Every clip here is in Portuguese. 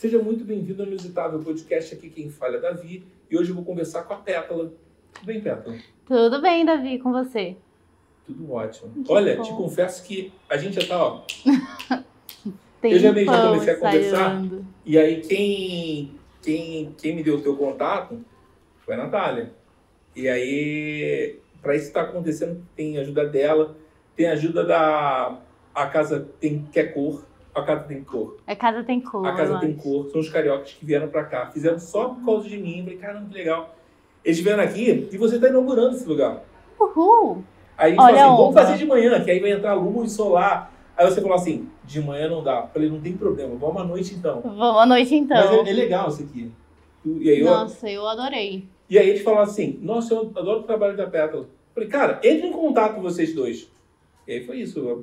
Seja muito bem-vindo ao Inusitável Podcast. Aqui quem fala é Davi. E hoje eu vou conversar com a Pétala. Tudo bem, Pétala? Tudo bem, Davi, com você? Tudo ótimo. Que Olha, bom. te confesso que a gente já tá, ó. Eu já meio já comecei a conversar. ensaiando. E aí quem, quem, quem me deu o teu contato foi a Natália. E aí, para isso estar acontecendo, tem ajuda dela, tem ajuda da. A casa tem quer cor. A casa tem cor. A casa tem cor. A casa eu tem cor. São os cariocas que vieram pra cá. Fizeram só por causa de mim. Eu falei, caramba, que legal. Eles vieram aqui e você tá inaugurando esse lugar. Uhul! Aí a gente Olha assim, vamos fazer de manhã, que aí vai entrar luz solar. Aí você falou assim, de manhã não dá. Eu falei, não tem problema, vamos à noite então. Boa noite, então. Mas é, é legal isso aqui. E aí, eu, Nossa, eu adorei. e aí eles falaram assim, nossa, eu adoro o trabalho da Pétala. Eu falei, cara, entre em contato vocês dois. E aí foi isso.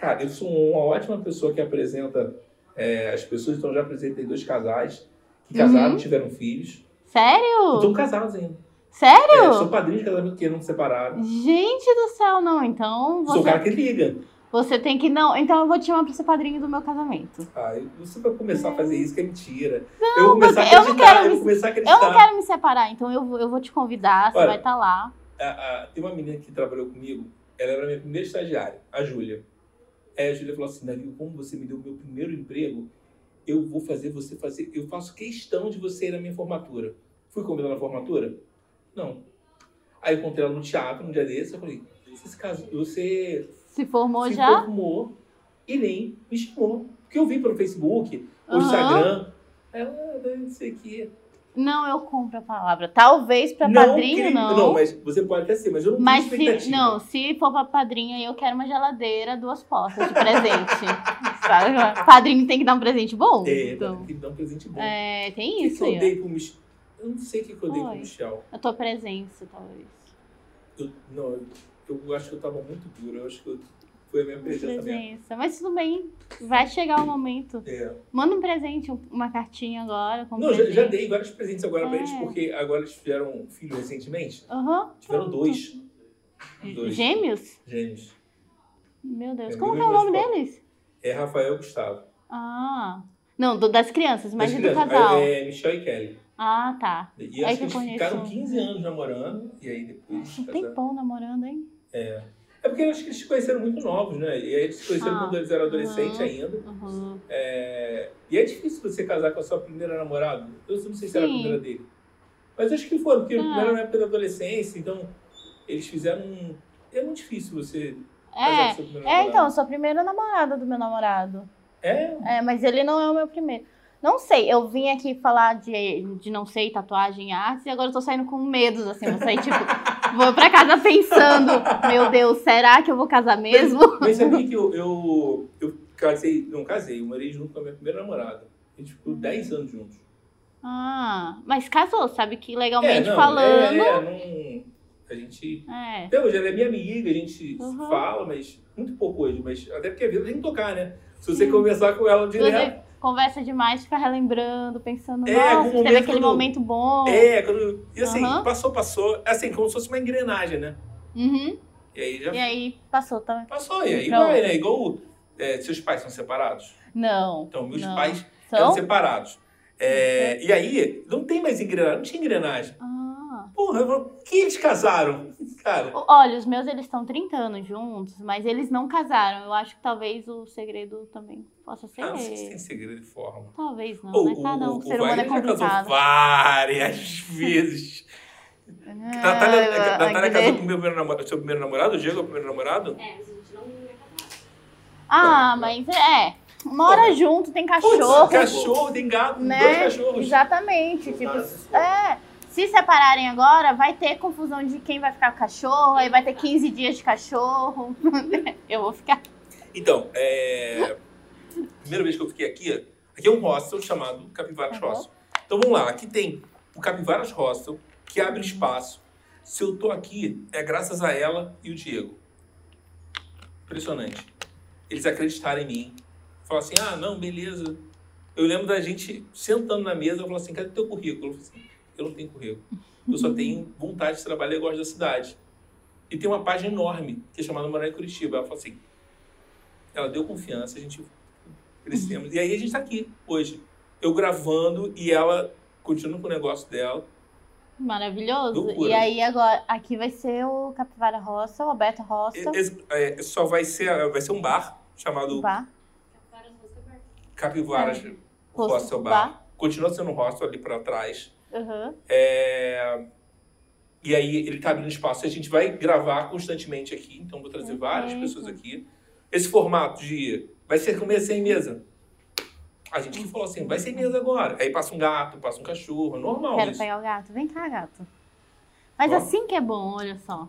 Eu- Cara, eu sou uma ótima pessoa que apresenta é, as pessoas, então eu já apresentei dois casais que casaram, Uhum. tiveram filhos. Sério? Estão casados ainda. É, Sério? sou padrinho de casamento que não se separaram. Gente do céu, não. Então Sou o você, cara que liga. você tem que. Não, então eu vou te chamar pra ser padrinho do meu casamento. Ah, você vai começar a fazer isso que é mentira. eu vou começar a porque eu não acreditar, quero eu me- começar a Eu acreditar. não quero me separar, então eu, vou- eu vou te convidar, você Olha. vai estar lá. A- a- tem uma menina que trabalhou comigo, ela era minha primeira estagiária, a Júlia. Aí a Júlia falou assim, Davi, como você me deu o meu primeiro emprego, eu vou fazer você fazer, eu faço questão de você ir na minha formatura. Fui convidada na formatura? Não. Aí eu encontrei ela no teatro, um dia desse, eu falei, você se casou, você Se formou se já? formou e nem me chamou. Porque eu vi pelo Facebook, o Aham. Instagram, ela, ah, não sei o que. Não, eu compro a palavra. Talvez pra Não, padrinho, não. Não, mas você pode até ser, mas eu não Mas se, não, se for pra padrinho, eu quero uma geladeira, duas portas de presente. Sabe? Padrinho tem que dar um presente bom. É, então. tem que dar um presente bom. É, tem O que, isso que eu aí. dei pro Michel? Eu não sei o que, que eu dei pro Oi. Michel. A tua presença, talvez. Eu, não, eu, eu acho que eu tava muito duro. Eu acho que eu, foi a minha presença. Presença. Mas tudo bem. Vai chegar o momento. É. Manda um presente, um- uma cartinha agora. Não, já, presente. já dei vários presentes agora pra É. eles, porque agora eles tiveram um filho recentemente. Aham. Tiveram dois. Dois. Gêmeos? Gêmeos. Meu Deus. É, Como que é o nome deles? É Rafael Gustavo. Ah. Não, do- das crianças, mas Das do casal. É, Michel e Kelly. Ah, tá. E Aí acho que eles conheço. ficaram 15 anos namorando, e aí depois um tempão namorando, hein? É porque eu acho que eles se conheceram muito novos, né? E aí eles se conheceram Ah, quando eles eram adolescentes aham. ainda. Uhum. É, E é difícil você casar com a sua primeira namorada. Eu não sei se era a Sim. primeira dele. Mas acho que foram, porque Ah. primeiro era na época da adolescência, então eles fizeram um... É muito difícil você casar com É, primeiro é, namorado. então, eu sou a primeira namorada do meu namorado. É, É, mas ele não é o meu primeiro. Não sei, eu vim aqui falar de, de não sei, tatuagem artes, e agora eu tô saindo com medos, assim, vou sair, tipo, vou pra casa pensando, meu Deus, será que eu vou casar mesmo? mas sabia que eu, eu, eu casei... Não casei, eu morei junto com a minha primeira namorada. A gente ficou 10 anos juntos. Ah, mas casou, sabe que legalmente não, falando. É, é, não... A gente... É. Hoje ela é minha amiga, a gente Uhum. fala, mas muito pouco hoje. Mas até porque a vida tem que tocar, né? Se você Sim. conversar com ela direto... Conversa demais, fica relembrando, pensando, É, nossa, teve aquele quando- momento bom. É, quando, e assim, Aham. passou, passou. É assim, como se fosse uma engrenagem, né? Uhum. E aí já E aí passou também. passou, e aí Pronto. vai, né? Igual é, seus pais são separados. Não. Então, meus não. pais eram São? separados. É, e aí, não tem mais engrenagem, não tinha engrenagem. Ah. Porra, eu falo, que eles casaram? Cara, Olha, os meus eles estão 30 anos juntos, mas eles não casaram. Eu acho que talvez o segredo também possa ser. ah, não sei se tem segredo de forma. Talvez não, Ou né? Cada um, o, ser o humano é Wagner já casou complicado. várias vezes. É, Natália, Natália Agnes. casou com o meu primeiro namorado, seu primeiro namorado? O Diego é o primeiro namorado? É, mas a gente não ia casar. Ah, mas é. Mora junto, tem cachorro. Putz, cachorro, tem gato, dois né? cachorros. Exatamente. Tipo, é. Se separarem agora, vai ter confusão de quem vai ficar com o cachorro, aí vai ter 15 dias de cachorro. Eu vou ficar. Então, é... primeira vez que eu fiquei aqui, aqui é um hostel chamado Capivaras Uhum. Hostel. Então vamos lá, aqui tem o Capivaras Hostel, que abre espaço. Se eu tô aqui, é graças a ela e o Diego. Impressionante. Eles acreditaram em mim. Falaram assim, ah, não, beleza. Eu lembro da gente sentando na mesa, eu falei assim, cadê teu currículo? Eu falei assim, eu não tenho currículo. Eu só tenho vontade de trabalhar e gosto da cidade. E tem uma página enorme, que é chamada Morar em Curitiba. Ela falou assim, ela deu confiança, a gente crescemos. E aí a gente está aqui hoje. eu gravando e ela continua com o negócio dela. Maravilhoso. Loucura. E aí agora, aqui vai ser o Capivara Roça, o Alberto Roça. Esse- é, só vai ser, vai ser um bar chamado Bar. Capivara Roça Bar. Capivaras Roça Bar. Continua sendo hostel ali pra trás. Uhum. É, E aí ele tá abrindo espaço. A gente vai gravar constantemente aqui. Então vou trazer várias Perfeito. pessoas aqui. Esse formato de vai ser comer sem mesa. A gente que falou assim, vai sem mesa agora. Aí passa um gato, passa um cachorro, normal Quero isso. pegar o gato. Vem cá, gato. Mas Ó. assim que é bom, olha só.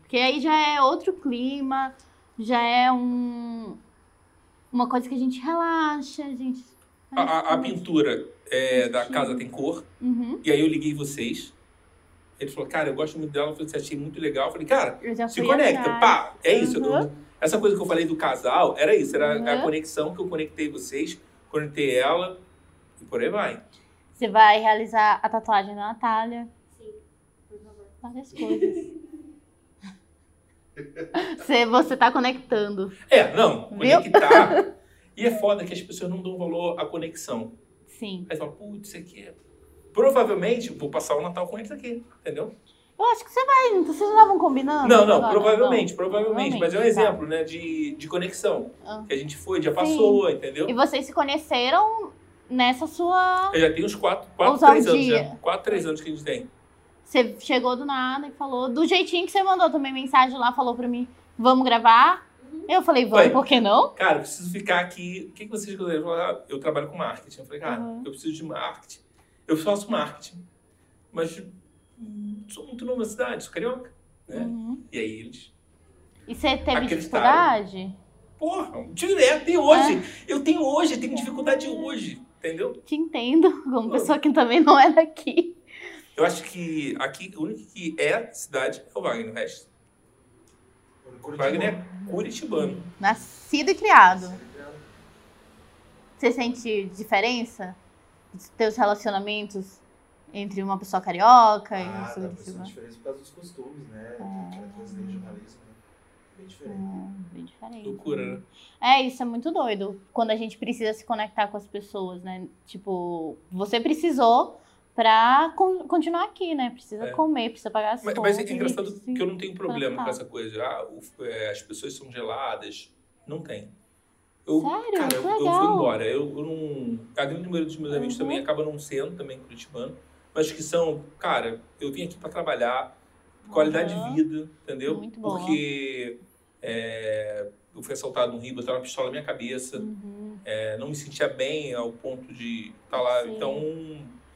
Porque aí já é outro clima, já é um uma coisa que a gente relaxa, a gente. A, a- a pintura é, da casa tem cor. Uhum. E aí eu liguei vocês. Ele falou, cara, eu gosto muito dela. Eu falei, você achei muito legal. Eu falei, cara, Eu se conecta. atrás. Pá, é isso. Uhum. Eu- essa coisa que eu falei do casal, era isso. Era a Uhum. conexão que eu conectei vocês, conectei ela e por aí vai. Você vai realizar a tatuagem da Natália, Sim, por favor. várias coisas. você, você tá conectando. É, não, Viu? conectar. e é foda que as pessoas não dão valor à conexão. Sim. Aí fala, putz, isso aqui é... Provavelmente vou passar o Natal com eles aqui, entendeu? Eu acho que você vai, vocês já estavam combinando? não, não, Agora? provavelmente, Não. provavelmente. Mas é um Provavelmente, tá. exemplo, né, de, de conexão. Ah. Que a gente foi, já passou, entendeu? E vocês se conheceram nessa sua. Eu já tenho uns quatro, quatro Usar o três anos, dia. já. Quatro, três anos que a gente tem. Você chegou do nada e falou, do jeitinho que você mandou também mensagem lá, falou pra mim, vamos gravar? Eu falei, vamos, Foi. por que não? Cara, eu preciso ficar aqui. O que, que vocês quiserem? falar? Ah, Eu trabalho com marketing. Eu falei, cara, Uhum. eu preciso de marketing. Eu faço marketing. Mas hum, sou muito novo na cidade, sou carioca. Né? Uhum. E aí eles. E você teve dificuldade? Porra, direto, tem hoje. É. Eu tenho hoje, tenho dificuldade hoje. Entendeu? Te entendo, como Pô. pessoa que também não é daqui. Eu acho que aqui, o único que é cidade é o Wagner. O resto. Wagner é curitibano. Nascido e criado. Você sente diferença dos teus relacionamentos entre uma pessoa carioca e uma Ah, pessoa pra ser curitibana? diferença por causa dos costumes, né? Ah. Que é coisa de jornalismo, né? Bem diferente. É, bem diferente. Loucura, né? É, isso é muito doido. Quando a gente precisa se conectar com as pessoas, né? Tipo, você precisou pra con- continuar aqui, né? Precisa É. comer, precisa pagar as Mas, contas. mas é engraçado que eu não tenho problema com conectar. essa coisa. Ah, o- é, as pessoas são geladas. Não tem. Eu, Sério? cara, eu, eu embora. Eu, eu não. A grande maioria dos meus amigos Uhum. também acaba não sendo também curitibano. Mas que são, cara, eu vim aqui pra trabalhar, qualidade Uhum. de vida, entendeu? Muito boa. Porque é, eu fui assaltado no Rio, botaram uma pistola na minha cabeça. Uhum. é, não me sentia bem ao ponto de estar lá. Sim. Então,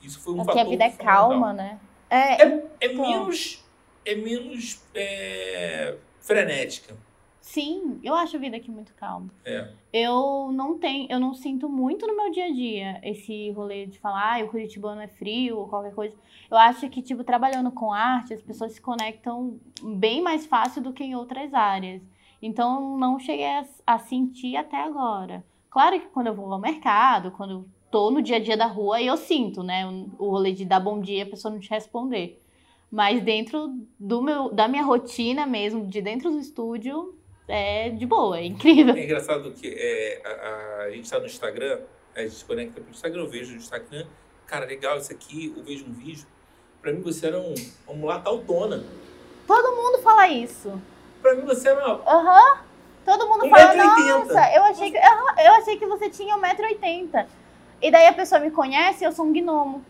isso foi um Porque fator a vida é calma, né? É, É Então. menos. É menos. é, frenética. sim, eu acho a vida aqui muito calma. É. Eu não tenho, eu não sinto muito no meu dia a dia esse rolê de falar, ah, o curitibano é frio ou qualquer coisa. Eu acho que, tipo, trabalhando com arte, as pessoas se conectam bem mais fácil do que em outras áreas. Então, não cheguei a, a sentir até agora. Claro que quando eu vou ao mercado, quando tô no dia a dia da rua, eu sinto, né? O, rolê de dar bom dia e a pessoa não te responder. Mas dentro do meu, da minha rotina mesmo, de dentro do estúdio, é de boa, é incrível. É engraçado que é, a, a- gente tá no Instagram, a gente se conecta pelo Instagram, eu vejo no Instagram, cara, legal isso aqui, eu vejo um vídeo. Pra mim você era um, uma mulata autona. Todo mundo fala isso. Pra mim você era uma. Aham. Todo mundo Um fala, e nossa, eu achei, que, eu achei que você tinha 1,80m. E daí a pessoa me conhece e eu sou um gnomo.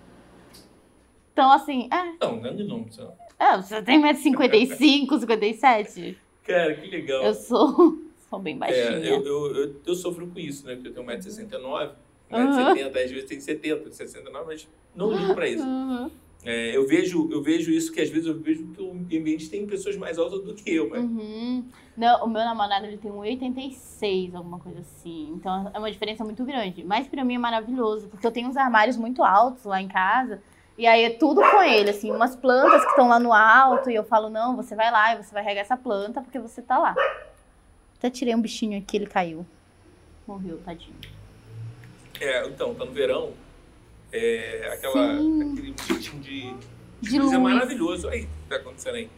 Então, assim, é, Não, não é de nome, só. é você tem 1,55m, 57 Cara, que legal. Eu sou, sou bem É, baixinha. eu, eu, eu, eu sofro com isso, né? Porque eu tenho 1,69m, Uhum. 1,70m, às vezes tem 70, 69, mas não ligo pra isso. Uhum. É, eu, vejo, eu vejo isso que às vezes eu vejo que o ambiente tem pessoas mais altas do que eu, mas Uhum. Não, o meu namorado ele tem 1,86, alguma coisa assim. Então é uma diferença muito grande. Mas pra mim é maravilhoso, porque eu tenho uns armários muito altos lá em casa. E aí é tudo com ele, assim, umas plantas que estão lá no alto. E eu falo, não, você vai lá e você vai regar essa planta porque você tá lá. Até tirei um bichinho aqui, ele caiu. Morreu, tadinho. É, então, tá no verão. É, aquela, Sim. aquele jeitinho de, de, De luz é maravilhoso. Aí, o que tá acontecendo aí?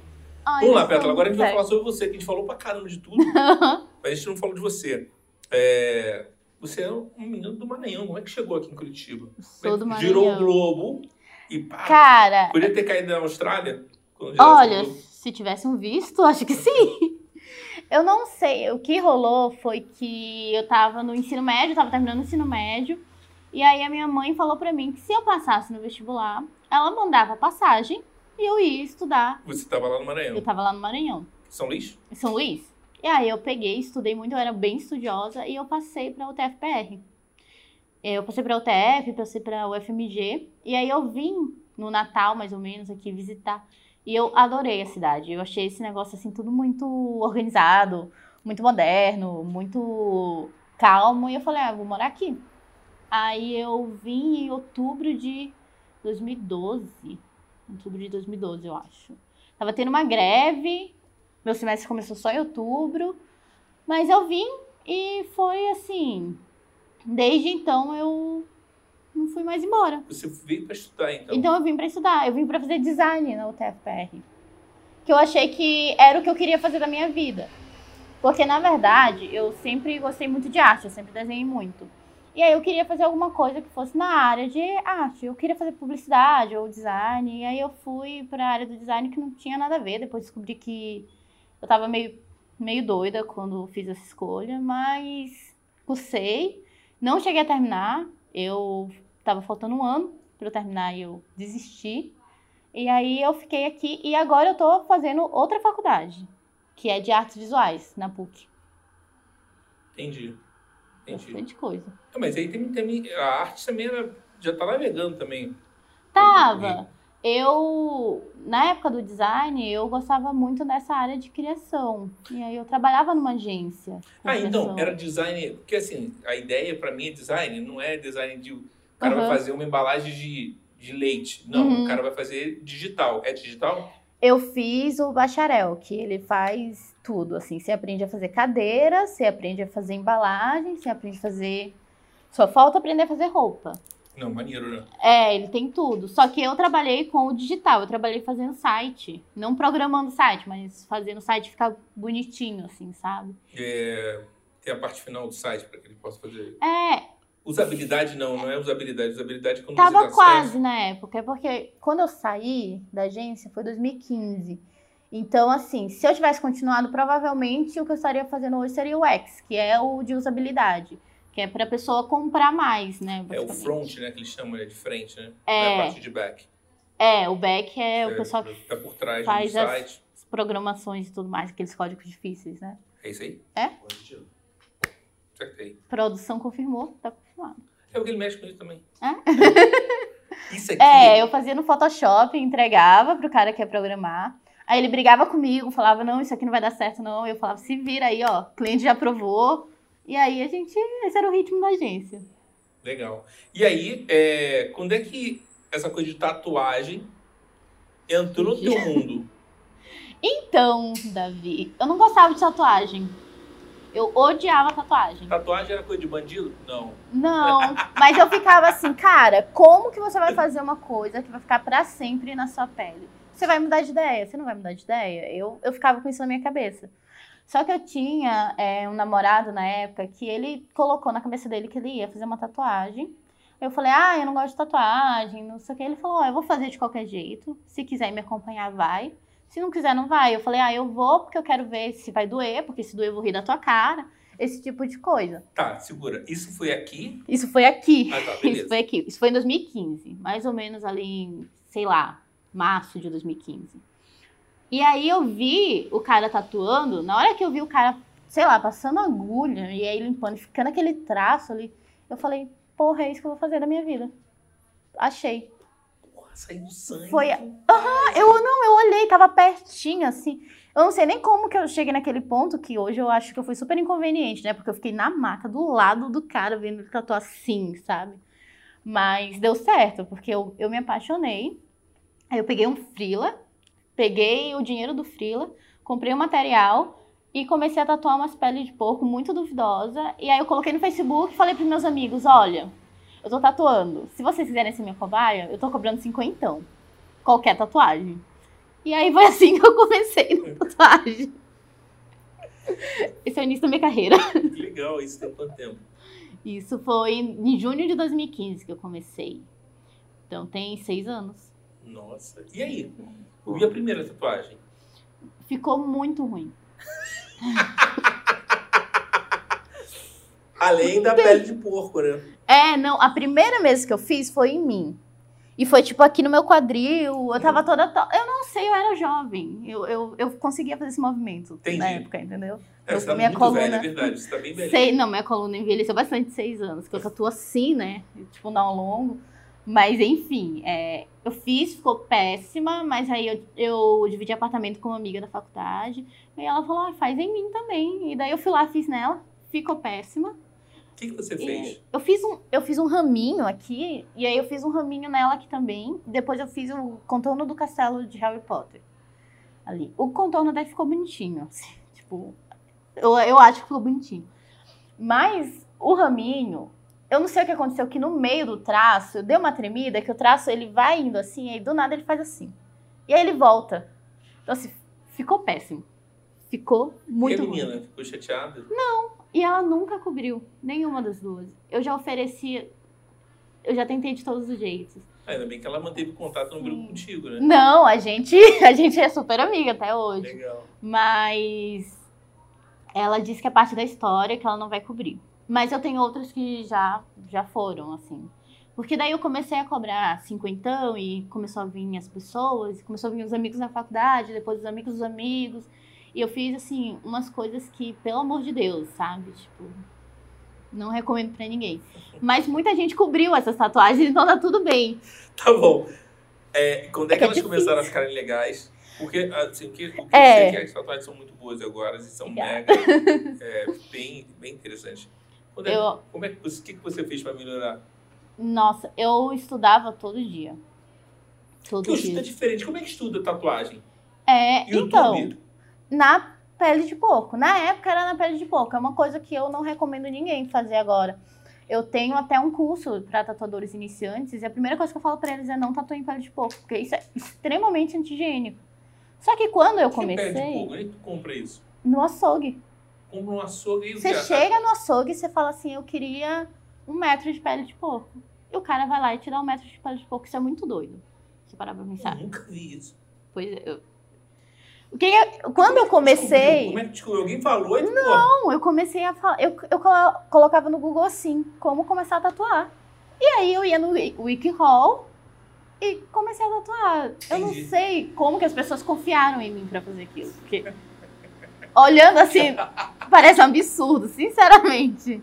Ai, Vamos lá, eu Pétala. Agora a gente vai muito falar sobre você, que a gente falou pra caramba de tudo, mas a gente não falou de você. É, Você é um menino do Maranhão. Como é que chegou aqui em Curitiba? Sou do é Maranhão. Girou o Globo e pá. Cara, Podia ter caído na Austrália? olha, se tivesse um visto, acho que sim. Eu não sei. O que rolou foi que eu tava no ensino médio, tava terminando o ensino médio. E aí a minha mãe falou pra mim que se eu passasse no vestibular, ela mandava passagem e eu ia estudar. Você estava lá no Maranhão. Eu tava lá no Maranhão. São Luís? São Luís. E aí eu peguei, estudei muito, eu era bem estudiosa e eu passei para UTF-PR. Eu passei para UTF, passei para UFMG e aí eu vim no Natal mais ou menos aqui visitar e eu adorei a cidade. Eu achei esse negócio assim tudo muito organizado, muito moderno, muito calmo e eu falei, ah, vou morar aqui. Aí eu vim em outubro de 2012, outubro de 2012 eu acho. Tava tendo uma greve, meu semestre começou só em outubro, mas eu vim e foi assim. Desde então eu não fui mais embora. Você veio para estudar, então. Então eu vim pra estudar, eu vim pra fazer design na UTFPR. Que eu achei que era o que eu queria fazer da minha vida. Porque na verdade, eu sempre gostei muito de arte, eu sempre desenhei muito. E aí eu queria fazer alguma coisa que fosse na área de arte. Eu queria fazer publicidade ou design. E aí eu fui pra área do design que não tinha nada a ver. Depois descobri que eu tava meio, meio doida quando fiz essa escolha, mas cursei. Não cheguei a terminar. Eu tava faltando um ano para eu terminar e eu desisti. E aí eu fiquei aqui e agora eu tô fazendo outra faculdade, que é de artes visuais, na PUC. Entendi. Entendi. Bastante coisa. Ah, mas aí tem, tem, a arte também era, já tá navegando também. Tava. Eu, na época do design, eu gostava muito dessa área de criação. E aí eu trabalhava numa agência. Ah, então, era design. Porque assim, a ideia pra mim é design, não é design de. O cara Aham. vai fazer uma embalagem de, de leite. Não, Uhum. o cara vai fazer digital. É digital? Eu fiz o bacharel, que ele faz tudo, assim. Você aprende a fazer cadeira, você aprende a fazer embalagem, você aprende a fazer... Só falta aprender a fazer roupa. Não, maneiro, né? É, ele tem tudo. Só que eu trabalhei com o digital, eu trabalhei fazendo site. Não programando site, mas fazendo o site ficar bonitinho, assim, sabe? É, tem a parte final do site para que ele possa fazer. É, Usabilidade não, não é usabilidade. Usabilidade é quando Tava você dá quase na época, é porque quando eu saí da agência foi 2015. Então, assim, se eu tivesse continuado, provavelmente o que eu estaria fazendo hoje seria o X, que é o de usabilidade, que é pra pessoa comprar mais, né? É o front, né? Que eles chamam né, de frente, né? É. É a parte de back. É, o back é, o pessoal que tá por trás faz do site. as programações e tudo mais, aqueles códigos difíceis, né? É isso aí? Positivo. Acertei. Produção confirmou, tá É porque ele mexe com isso também. Isso aqui. É, eu fazia no Photoshop, entregava pro cara que ia programar. Aí ele brigava comigo, falava, não, isso aqui não vai dar certo, não. Eu falava, se vira aí, ó, o cliente já aprovou. E aí a gente, esse era o ritmo da agência. Legal. E aí, é, quando é que essa coisa de tatuagem entrou no teu mundo? Então, Davi, eu não gostava de tatuagem. Eu odiava tatuagem. Tatuagem era coisa de bandido? Não. Não, mas eu ficava assim, cara, como que você vai fazer uma coisa que vai ficar pra sempre na sua pele? Você vai mudar de ideia? Você não vai mudar de ideia? Eu, eu ficava com isso na minha cabeça. Só que eu tinha é, um namorado na época que ele colocou na cabeça dele que ele ia fazer uma tatuagem. Eu falei, ah, eu não gosto de tatuagem, não sei o que. Ele falou, ó, eu vou fazer de qualquer jeito. Se quiser me acompanhar, vai. Se não quiser, não vai. Eu falei, ah, eu vou porque eu quero ver se vai doer, porque se doer eu vou rir da tua cara. Esse tipo de coisa. Tá, segura. Isso foi aqui? Isso foi aqui. Ah, tá, Isso beleza. foi aqui. Isso foi em 2015. Mais ou menos ali em, sei lá, março de 2015. E aí eu vi o cara tatuando. Na hora que eu vi o cara, sei lá, passando agulha e aí limpando, ficando aquele traço ali, eu falei, porra, é isso que eu vou fazer da minha vida. Achei. Saiu sangue. Foi a- Eu não, eu olhei, tava pertinho, assim. Eu não sei nem como que eu cheguei naquele ponto, que hoje eu acho que eu fui super inconveniente, né? Porque eu fiquei na maca do lado do cara vendo ele tatuar assim, sabe? Mas deu certo, porque eu, eu me apaixonei. Aí eu peguei um frila, peguei o dinheiro do frila, comprei o material e comecei a tatuar umas peles de porco muito duvidosa. E aí eu coloquei no Facebook e falei pros meus amigos, olha, eu tô tatuando. Se vocês quiserem ser minha cobaia, eu tô cobrando cinquentão. Qualquer tatuagem. E aí foi assim que eu comecei na tatuagem. Esse é o início da minha carreira. Legal, isso tem quanto tempo? Isso foi em junho de 2015 que eu comecei. Então tem seis anos. Nossa. E aí? E a primeira tatuagem? Ficou muito ruim. Além da pele de porco, né? É, não, a primeira vez que eu fiz foi em mim. E foi tipo aqui no meu quadril, eu tava toda. to- Eu não sei, eu era jovem. Eu, eu, eu conseguia fazer esse movimento Entendi. na época, entendeu? É, Eu- você tá minha muito coluna- velha, é verdade. Você tá bem velha. Sei, não, minha coluna envelheceu bastante seis anos, que eu tatuo assim, né? Tipo, não longo. Mas enfim, é, eu fiz, ficou péssima, mas aí eu, eu dividi apartamento com uma amiga da faculdade. E ela falou, ah, faz em mim também. E daí eu fui lá, fiz nela, ficou péssima. O que, que você fez? eu fiz um, eu fiz um raminho aqui, e aí eu fiz um raminho nela aqui também. Depois eu fiz o contorno do castelo de Harry Potter. Ali. O contorno daí ficou bonitinho, assim. Tipo, eu, eu acho que ficou bonitinho. Mas o raminho, eu não sei o que aconteceu, que no meio do traço, deu uma tremida, que o traço ele vai indo assim, aí do nada ele faz assim. E aí ele volta. Então assim, ficou péssimo. Ficou muito e a ruim. menina ficou chateada? E ela nunca cobriu, nenhuma das duas. Eu já ofereci, eu já tentei de todos os jeitos. Ah, Ainda bem que ela manteve contato no grupo Sim. contigo, né? Não, a gente, a gente é super amiga até hoje. Legal. Mas ela disse que é parte da história que ela não vai cobrir. Mas eu tenho outras que já, já foram, assim. Porque daí eu comecei a cobrar cinquentão e começou a vir as pessoas, começou a vir os amigos da faculdade, depois os amigos dos amigos. E eu fiz, assim, umas coisas que, pelo amor de Deus, sabe? Tipo, não recomendo pra ninguém. Mas muita gente cobriu essas tatuagens, então tá tudo bem. Tá bom. É, quando é É que que é elas começaram a ficarem legais? Porque, assim, o que, o que eu É. sei é que as tatuagens são muito boas agora e são Obrigada. mega, é, bem, bem interessantes. Quando é- Eu- como é que você, o que, que você fez pra melhorar? Nossa, eu estudava todo dia. Todo Porque o estudo é dia. diferente. Como é que estuda tatuagem? É, YouTube? então, na pele de porco. Na época era na pele de porco. É uma coisa que eu não recomendo ninguém fazer agora. Eu tenho até um curso para tatuadores iniciantes e a primeira coisa que eu falo para eles é não tatuem pele de porco, porque isso é extremamente antigênico. Só que quando eu que é pele de comecei, porco? Onde é tu compra isso? no açougue. Compra um açougue e Você chega no açougue e você fala assim, eu queria um metro de pele de porco. E o cara vai lá e te dá um metro de pele de porco. Isso é muito doido. Se parar pra pensar. Eu nunca vi isso. Pois é, eu... É- Quando eu comecei... Como é que descobriu? Alguém falou e tu, Não, eu comecei a falar. Eu, eu colo- colocava no Google assim, como começar a tatuar. E aí eu ia no Wi- WikiHow e comecei a tatuar. Eu não Entendi. sei como que as pessoas confiaram em mim pra fazer aquilo. Porque olhando assim, parece um absurdo, sinceramente.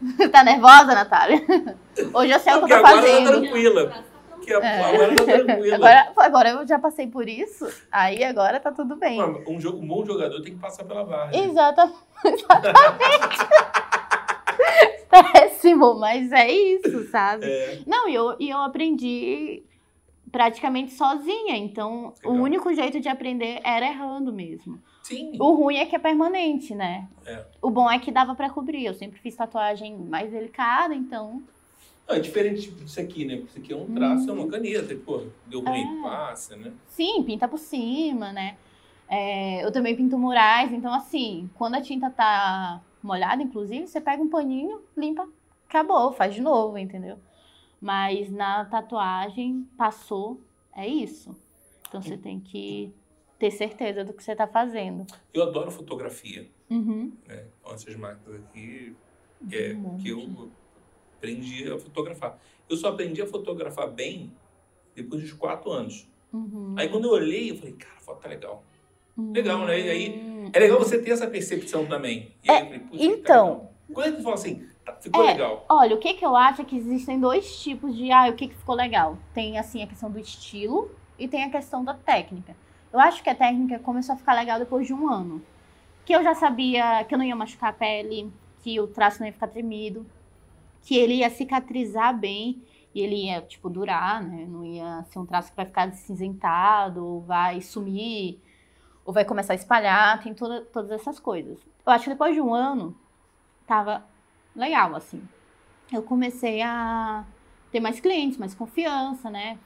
Tá nervosa, Natália? Hoje eu sei o que eu tô agora tá fazendo. tranquila. Que a- É. agora tá tranquila. Agora, agora eu já passei por isso, aí agora tá tudo bem. Mano, Um, jogo, um bom jogador tem que passar pela barra. né? Exata- Exatamente. Péssimo, mas é isso, sabe? É. Não, e eu, e eu aprendi praticamente sozinha. Então, o Legal. único jeito de aprender era errando mesmo. Sim. O ruim é que é permanente, né? É. O bom é que dava pra cobrir. Eu sempre fiz tatuagem mais delicada, então. Não, é diferente tipo, disso aqui, né? Porque isso aqui é um traço, é Hum. uma caneta. Pô, deu ruim, É. passa, né? Sim, pinta por cima, né? É, eu também pinto murais, então assim, quando a tinta tá molhada, inclusive, você pega um paninho, limpa, acabou, faz de novo, entendeu? Mas na tatuagem, passou, é isso. Então você tem que ter certeza do que você tá fazendo. Eu adoro fotografia, Uhum. né? Essas máquinas aqui, é, Um que eu. Aprendi a fotografar. Eu só aprendi a fotografar bem depois dos quatro anos. Uhum. Aí quando eu olhei, eu falei, cara, a foto tá legal. legal, né? E aí, Hum. É legal você ter essa percepção também. E aí eu falei, "Putz, tá então. legal." Quando é que tu fala assim, tá, ficou É. legal. Olha, o que que eu acho é que existem dois tipos de, ah, o que que ficou legal. Tem, assim, a questão do estilo e tem a questão da técnica. Eu acho que a técnica começou a ficar legal depois de um ano. Que eu já sabia que eu não ia machucar a pele, que o traço não ia ficar tremido, que ele ia cicatrizar bem e ele ia, tipo, durar, né? Não ia ser um traço que vai ficar cinzentado, ou vai sumir, ou vai começar a espalhar, tem toda, todas essas coisas. Eu acho que depois de um ano, tava legal, assim. Eu comecei a ter mais clientes, mais confiança, né?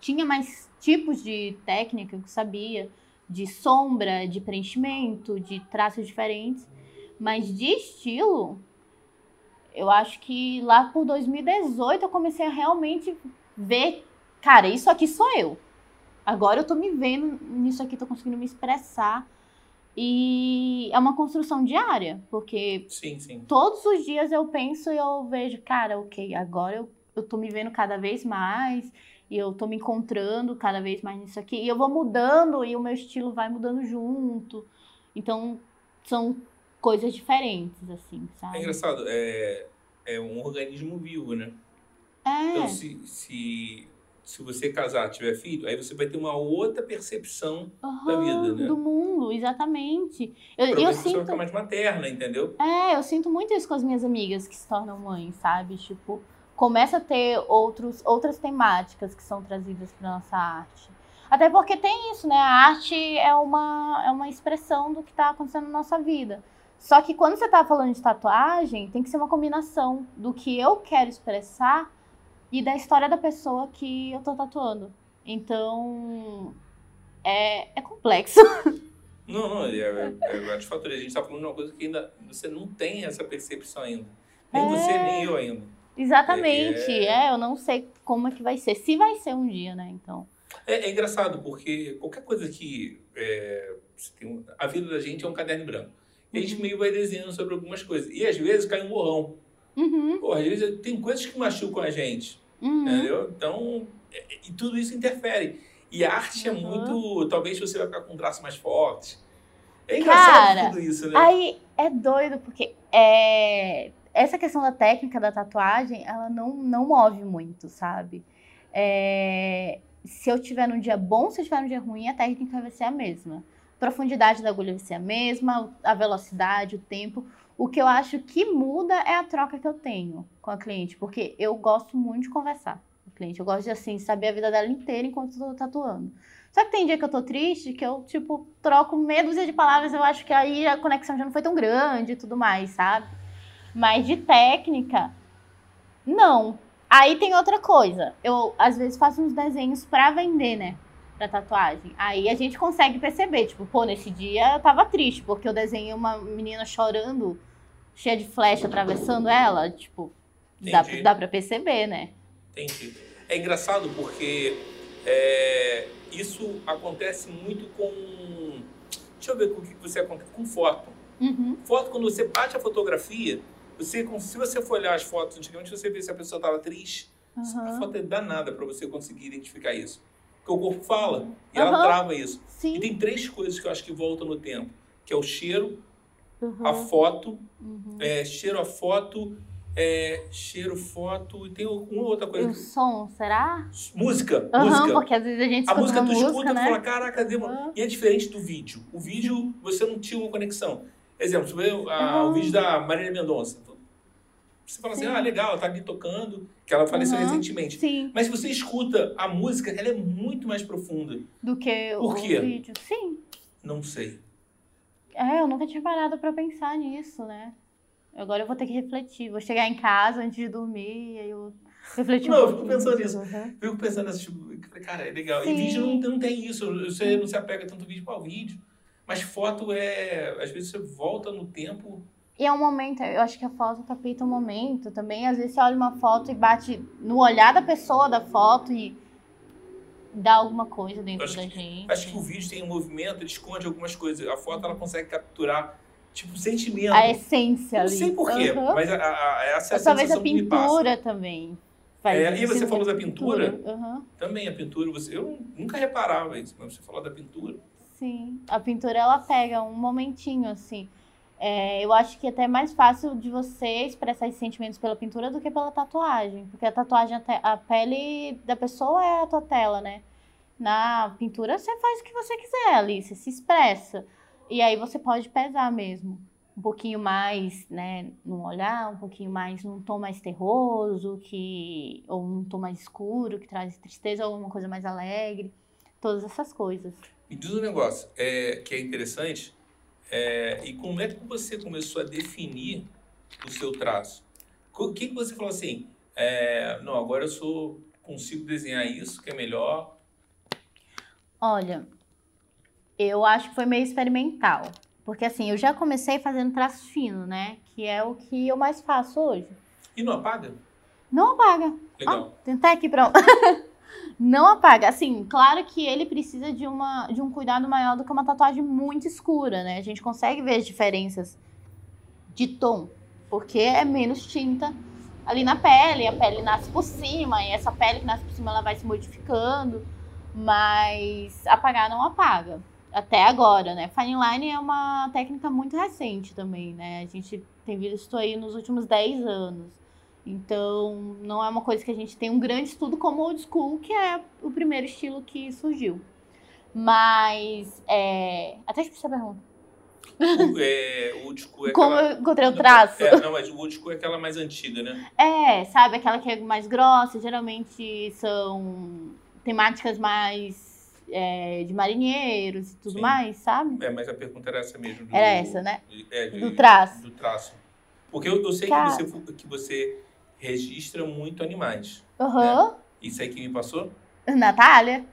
Tinha mais tipos de técnica que eu sabia, de sombra, de preenchimento, de traços diferentes. Mas de estilo, eu acho que lá por 2018 eu comecei a realmente ver, cara, isso aqui sou eu. Agora eu tô me vendo nisso aqui, tô conseguindo me expressar. E é uma construção diária, porque Sim, sim. todos os dias eu penso e eu vejo, cara, ok, agora eu, eu tô me vendo cada vez mais e eu tô me encontrando cada vez mais nisso aqui. E eu vou mudando e o meu estilo vai mudando junto. Então, são coisas diferentes, assim, É sabe? engraçado, é, é um organismo vivo, né? Então, É, se, se, se você casar, tiver filho, aí você vai ter uma outra percepção da vida, né? do mundo, exatamente. Eu, eu Provavelmente você vai sinto, ficar mais materna, entendeu? é, eu sinto muito isso com as minhas amigas que se tornam mães, sabe? Tipo, começa a ter outros, outras temáticas que são trazidas para nossa arte. Até porque tem isso, né? A arte é uma, é uma expressão do que está acontecendo na nossa vida. Só que quando você tá falando de tatuagem, tem que ser uma combinação do que eu quero expressar e da história da pessoa que eu tô tatuando. Então, é, é complexo. Não, não, é, é, é vários fatores. A gente tá falando de uma coisa que ainda você não tem essa percepção ainda. Nem É. você, nem eu ainda. Exatamente. É. É, eu não sei como é que vai ser. Se vai ser um dia, né? Então. É, é engraçado, porque qualquer coisa que. é, tem a vida da gente é um caderno branco. A gente Uhum. meio vai desenhando sobre algumas coisas. E às vezes cai um borrão. Uhum, Pô, às vezes tem coisas que machucam a gente. uhum. Entendeu? Então, é- e tudo isso interfere. E a arte é Uhum. muito. Talvez você vai ficar com um traço mais forte. É engraçado Cara, tudo isso, né? Aí é doido, porque é, essa questão da técnica da tatuagem, ela não, não move muito, sabe? É, se eu tiver num dia bom, se eu tiver num dia ruim, a técnica vai ser a mesma. Profundidade da agulha vai ser a mesma, a velocidade, o tempo. O que eu acho que muda é a troca que eu tenho com a cliente, porque eu gosto muito de conversar com a cliente. Eu gosto de, assim, saber a vida dela inteira enquanto eu tô tatuando. Só que tem dia que eu tô triste, que eu, tipo, troco meia dúzia de palavras, eu acho que aí a conexão já não foi tão grande e tudo mais, sabe? Mas de técnica, não. Aí tem outra coisa. Eu, às vezes, faço uns desenhos pra vender, né? Pra tatuagem. Aí a gente consegue perceber, tipo, pô, nesse dia eu tava triste, porque eu desenhei uma menina chorando, cheia de flecha atravessando ela. Tipo, dá, Entendi. dá pra perceber, né? Entendi. É engraçado porque é, isso acontece muito com. Deixa eu ver com o que você acontece. Com foto. Uhum. Foto, quando você bate a fotografia, você, se você for olhar as fotos antigamente, você vê se a pessoa estava triste. A Uhum. foto é danada para você conseguir identificar isso. Porque o corpo fala e ela Aham. trava isso. E Sim. tem três coisas que eu acho que voltam no tempo. Que é o cheiro, Uhum. a foto, Uhum. é, cheiro, a foto, é, cheiro, foto, e tem uma outra E coisa. o som, será? Música, Aham, música. porque às vezes a gente A música tu música, escuta e né? fala, caraca, deu. Aham. E é diferente do vídeo. O vídeo, você não tinha uma conexão. Exemplo, você vê a- Aham. o vídeo da Marília Mendonça. Você fala assim, Sim. ah, legal, tá ali tocando, que ela faleceu Aham. recentemente. Sim, Mas se você escuta a música, ela é muito mais profunda. do que Por o quê? vídeo. Sim. Não sei. É, eu nunca tinha parado pra pensar nisso, né? Agora eu vou ter que refletir. Vou chegar em casa antes de dormir e aí eu refletir Não, um eu fico pensando nisso. Uhum. Fico pensando nessa, tipo, cara, é legal. E Sim. vídeo não, não tem isso. Você não se apega tanto vídeo para o vídeo. Mas foto é. Às vezes você volta no tempo. E é um momento, eu acho que a foto capta um momento também. Às vezes você olha uma foto e bate no olhar da pessoa da foto e dá alguma coisa dentro Acho da que- gente. Acho que o vídeo tem um movimento, ele esconde algumas coisas. A foto ela consegue capturar, tipo, sentimento. A essência não ali. sei porquê, Uhum. mas a, a, a- essa é a talvez a pintura também. É, e você falou da pintura? Uhum. Também a pintura, você, eu nunca reparava isso, mas você falou da pintura. Sim, a pintura ela pega um momentinho assim. É, eu acho que é até mais fácil de você expressar esses sentimentos pela pintura do que pela tatuagem, porque a tatuagem, a pele da pessoa é a tua tela, né? Na pintura você faz o que você quiser ali, você se expressa. E aí você pode pesar mesmo. Um pouquinho mais, né, num olhar, um pouquinho mais num tom mais terroso, que ou num tom mais escuro, que traz tristeza, ou uma coisa mais alegre. Todas essas coisas. Me diz um negócio é, que é interessante, é, e como é que você começou a definir o seu traço? O que, que você falou assim, é, não, agora eu sou, consigo desenhar isso, que é melhor. Olha, eu acho que foi meio experimental. Porque assim, eu já comecei fazendo traço fino, né? Que é o que eu mais faço hoje. E não apaga? Não apaga. Legal. Tentar aqui pra. não apaga. Assim, claro que ele precisa de, uma, de um cuidado maior do que uma tatuagem muito escura, né? A gente consegue ver as diferenças de tom, porque é menos tinta ali na pele, a pele nasce por cima, e essa pele que nasce por cima ela vai se modificando, mas apagar não apaga. Até agora, né? Fine line é uma técnica muito recente também, né? A gente tem visto aí nos últimos 10 anos. Então, não é uma coisa que a gente tem um grande estudo como old school, que é o primeiro estilo que surgiu. Mas, é... até esqueci a pergunta. O, é, o old school é Como aquela... eu encontrei o traço? É, não, mas o old school é aquela mais antiga, né? É, sabe, aquela que é mais grossa, geralmente são temáticas mais é, de marinheiros e tudo Sim. mais, sabe? É, mas a pergunta era essa mesmo. do- Era essa, né? É, de- Do traço. Do traço. Porque eu, eu sei Cara. que você, que você registra muito animais. Aham. Isso aí que me passou? Natália.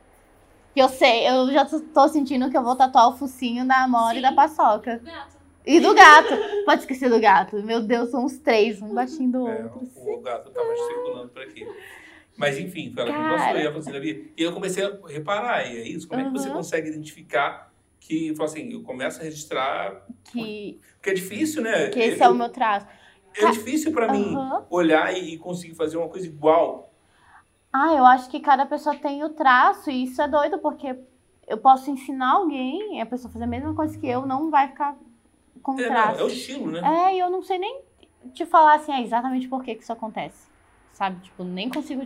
Que eu sei, eu já tô- sentindo que eu vou tatuar o focinho da Amora e da. Paçoca. Gato. E do gato. Pode esquecer do gato. Meu Deus, são os três, um baixinho do É, outro. o gato tava circulando por aqui. Mas enfim, foi ela que me Cara. passou. E ela falou assim, Davi. E eu comecei a reparar, e é isso. Como é que você Uhum. consegue identificar que, assim, eu começo a registrar. Que, Porque é difícil, né? que esse é o meu traço. É difícil pra mim Aham. olhar e conseguir fazer uma coisa igual. Ah, eu acho que cada pessoa tem o traço e isso é doido, porque eu posso ensinar alguém e a pessoa fazer a mesma coisa que eu, não vai ficar com É, não, traço. é o estilo, né? É, e eu não sei nem te falar assim, ah, exatamente por que que isso acontece. Sabe? Tipo, nem consigo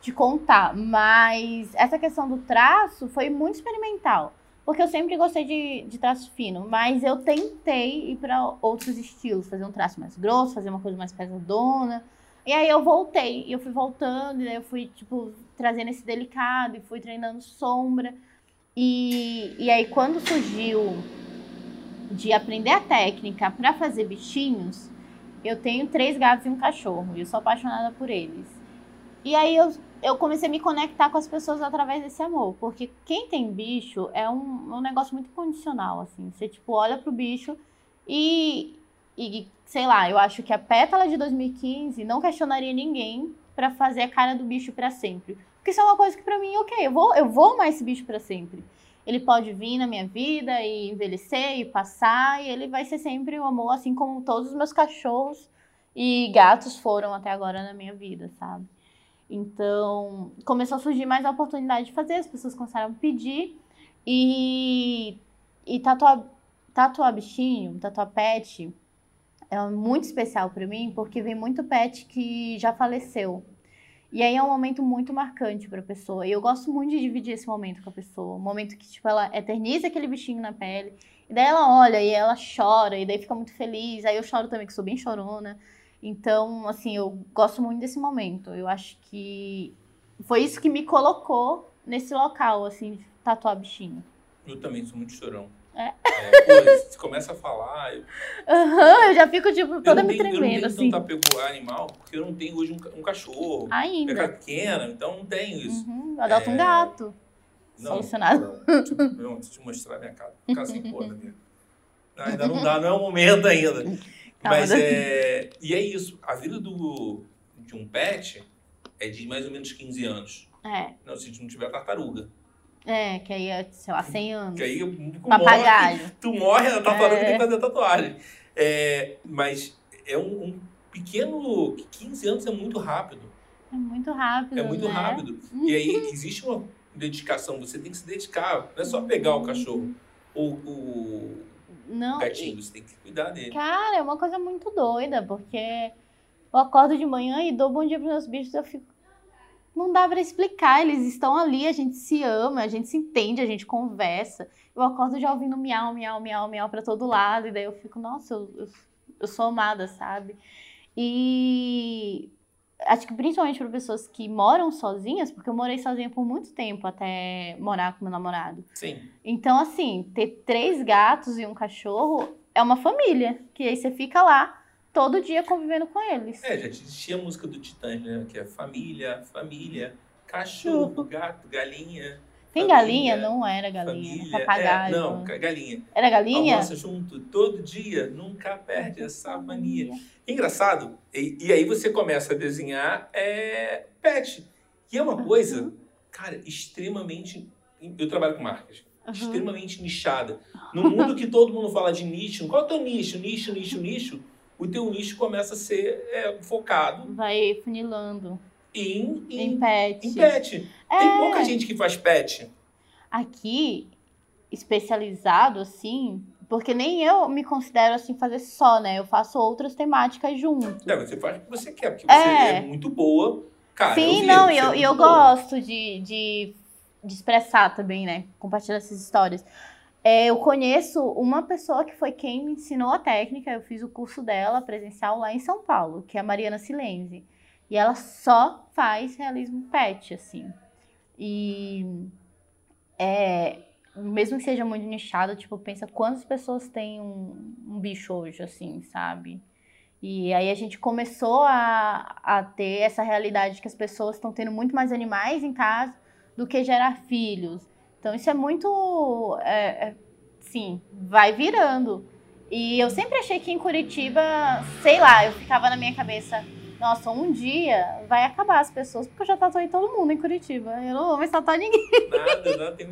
te contar. Mas essa questão do traço foi muito experimental. Porque eu sempre gostei de, de traço fino, mas eu tentei ir para outros estilos, fazer um traço mais grosso, fazer uma coisa mais pesadona. E aí eu voltei, e eu fui voltando, e eu fui, tipo, trazendo esse delicado, e fui treinando sombra. E, e aí quando surgiu de aprender a técnica para fazer bichinhos, eu tenho três gatos e um cachorro, e eu sou apaixonada por eles. E aí eu, eu comecei a me conectar com as pessoas através desse amor, porque quem tem bicho é um, um negócio muito condicional, assim. Você, tipo, olha pro bicho e, e, sei lá, eu acho que a pétala de 2015 não questionaria ninguém para fazer a cara do bicho para sempre. Porque isso é uma coisa que para mim, ok, eu vou, eu vou amar esse bicho para sempre. Ele pode vir na minha vida e envelhecer e passar, e ele vai ser sempre o amor, assim como todos os meus cachorros e gatos foram até agora na minha vida, sabe? Então, começou a surgir mais a oportunidade de fazer, as pessoas começaram a pedir. E, e tatuar, bichinho, tatuar pet, é muito especial para mim, porque vem muito pet que já faleceu. E aí é um momento muito marcante para a pessoa. E eu gosto muito de dividir esse momento com a pessoa. Um momento que, tipo, ela eterniza aquele bichinho na pele. E daí ela olha e ela chora, e daí fica muito feliz. Aí eu choro também, que sou bem chorona. Então, assim, eu gosto muito desse momento. Eu acho que foi isso que me colocou nesse local, assim, de tatuar bichinho. Eu também sou muito chorão. É. É, pô, você começa a falar. Eu, Aham, eu já fico, tipo, toda me tenho, eu não tremendo, tenho assim. tanto apego a animal, porque eu não tenho hoje um, um cachorro. Minha Ainda. casa é pequena, então não tenho isso. Uhum, eu adoto um É, gato. Não, Solucionado. Não, deixa, eu- não, deixa eu te mostrar minha casa. Ficar assim, pô. Não, ainda não dá, não é o momento ainda. Mas Davi. é. E é isso. A vida do, de um pet é de mais ou menos 15 anos. É, Não, se não tiver tartaruga. é, que aí é, sei lá, 100 anos. Que aí tu morre, Papagaio. tu morre, a tartaruga É. tem que fazer tatuagem. É, mas é um, um pequeno. 15 anos é muito rápido. É muito rápido, É muito né? rápido. E aí existe uma dedicação, você tem que se dedicar. Não é só pegar o cachorro ou o Não, gatinho, você tem que cuidar dele. Cara, é uma coisa muito doida, porque eu acordo de manhã e dou bom dia pros meus bichos, eu fico. Não dá pra explicar, eles estão ali, a gente se ama, a gente se entende, a gente conversa. Eu acordo já ouvindo miau, miau, miau, miau pra todo lado, e daí eu fico, nossa, eu, eu, eu sou amada, sabe? E acho que principalmente para pessoas que moram sozinhas, porque eu morei sozinha por muito tempo até morar com meu namorado. Sim. Então, assim, ter três gatos e um cachorro é uma família. Que aí você fica lá todo dia convivendo com eles. É, já existia a música do Titãs, né? Que é família, família, cachorro, gato, galinha. Tem galinha? Não era galinha, Família, papagaio. é, não, galinha. Era galinha? Almoça junto todo dia, nunca perde essa mania. Engraçado, e, e aí você começa a desenhar é, pet. E é uma coisa, cara, extremamente. Eu trabalho com marcas. Uhum. Extremamente nichada. No mundo que todo mundo fala de nicho, qual é o teu nicho? Nicho, nicho, nicho. O teu nicho começa a ser é, focado Vai funilando. Em, Em em, pet. em pet. É. Tem pouca gente que faz pet. Aqui, especializado, assim, porque nem eu me considero assim fazer só, né? Eu faço outras temáticas junto. É, você faz o que você quer, porque você é, É. muito boa. Cara, Sim, eu não, e é eu, e eu boa. gosto de, de, de expressar também, né? Compartilhar essas histórias. É, eu conheço uma pessoa que foi quem me ensinou a técnica, eu fiz o curso dela presencial lá em São Paulo, que é a Mariana Silenzi. E ela só faz realismo pet, assim. E é, mesmo que seja muito nichado, tipo, pensa quantas pessoas têm um, um bicho hoje, assim, sabe? E aí a gente começou a, a ter essa realidade que as pessoas estão tendo muito mais animais em casa do que gerar filhos. Então isso é muito, é, é, sim, vai virando. E eu sempre achei que em Curitiba, sei lá, eu ficava na minha cabeça, nossa, um dia vai acabar as pessoas, porque eu já tatuei todo mundo em Curitiba. Eu não vou mais tatuar ninguém. Nada, nada, tem.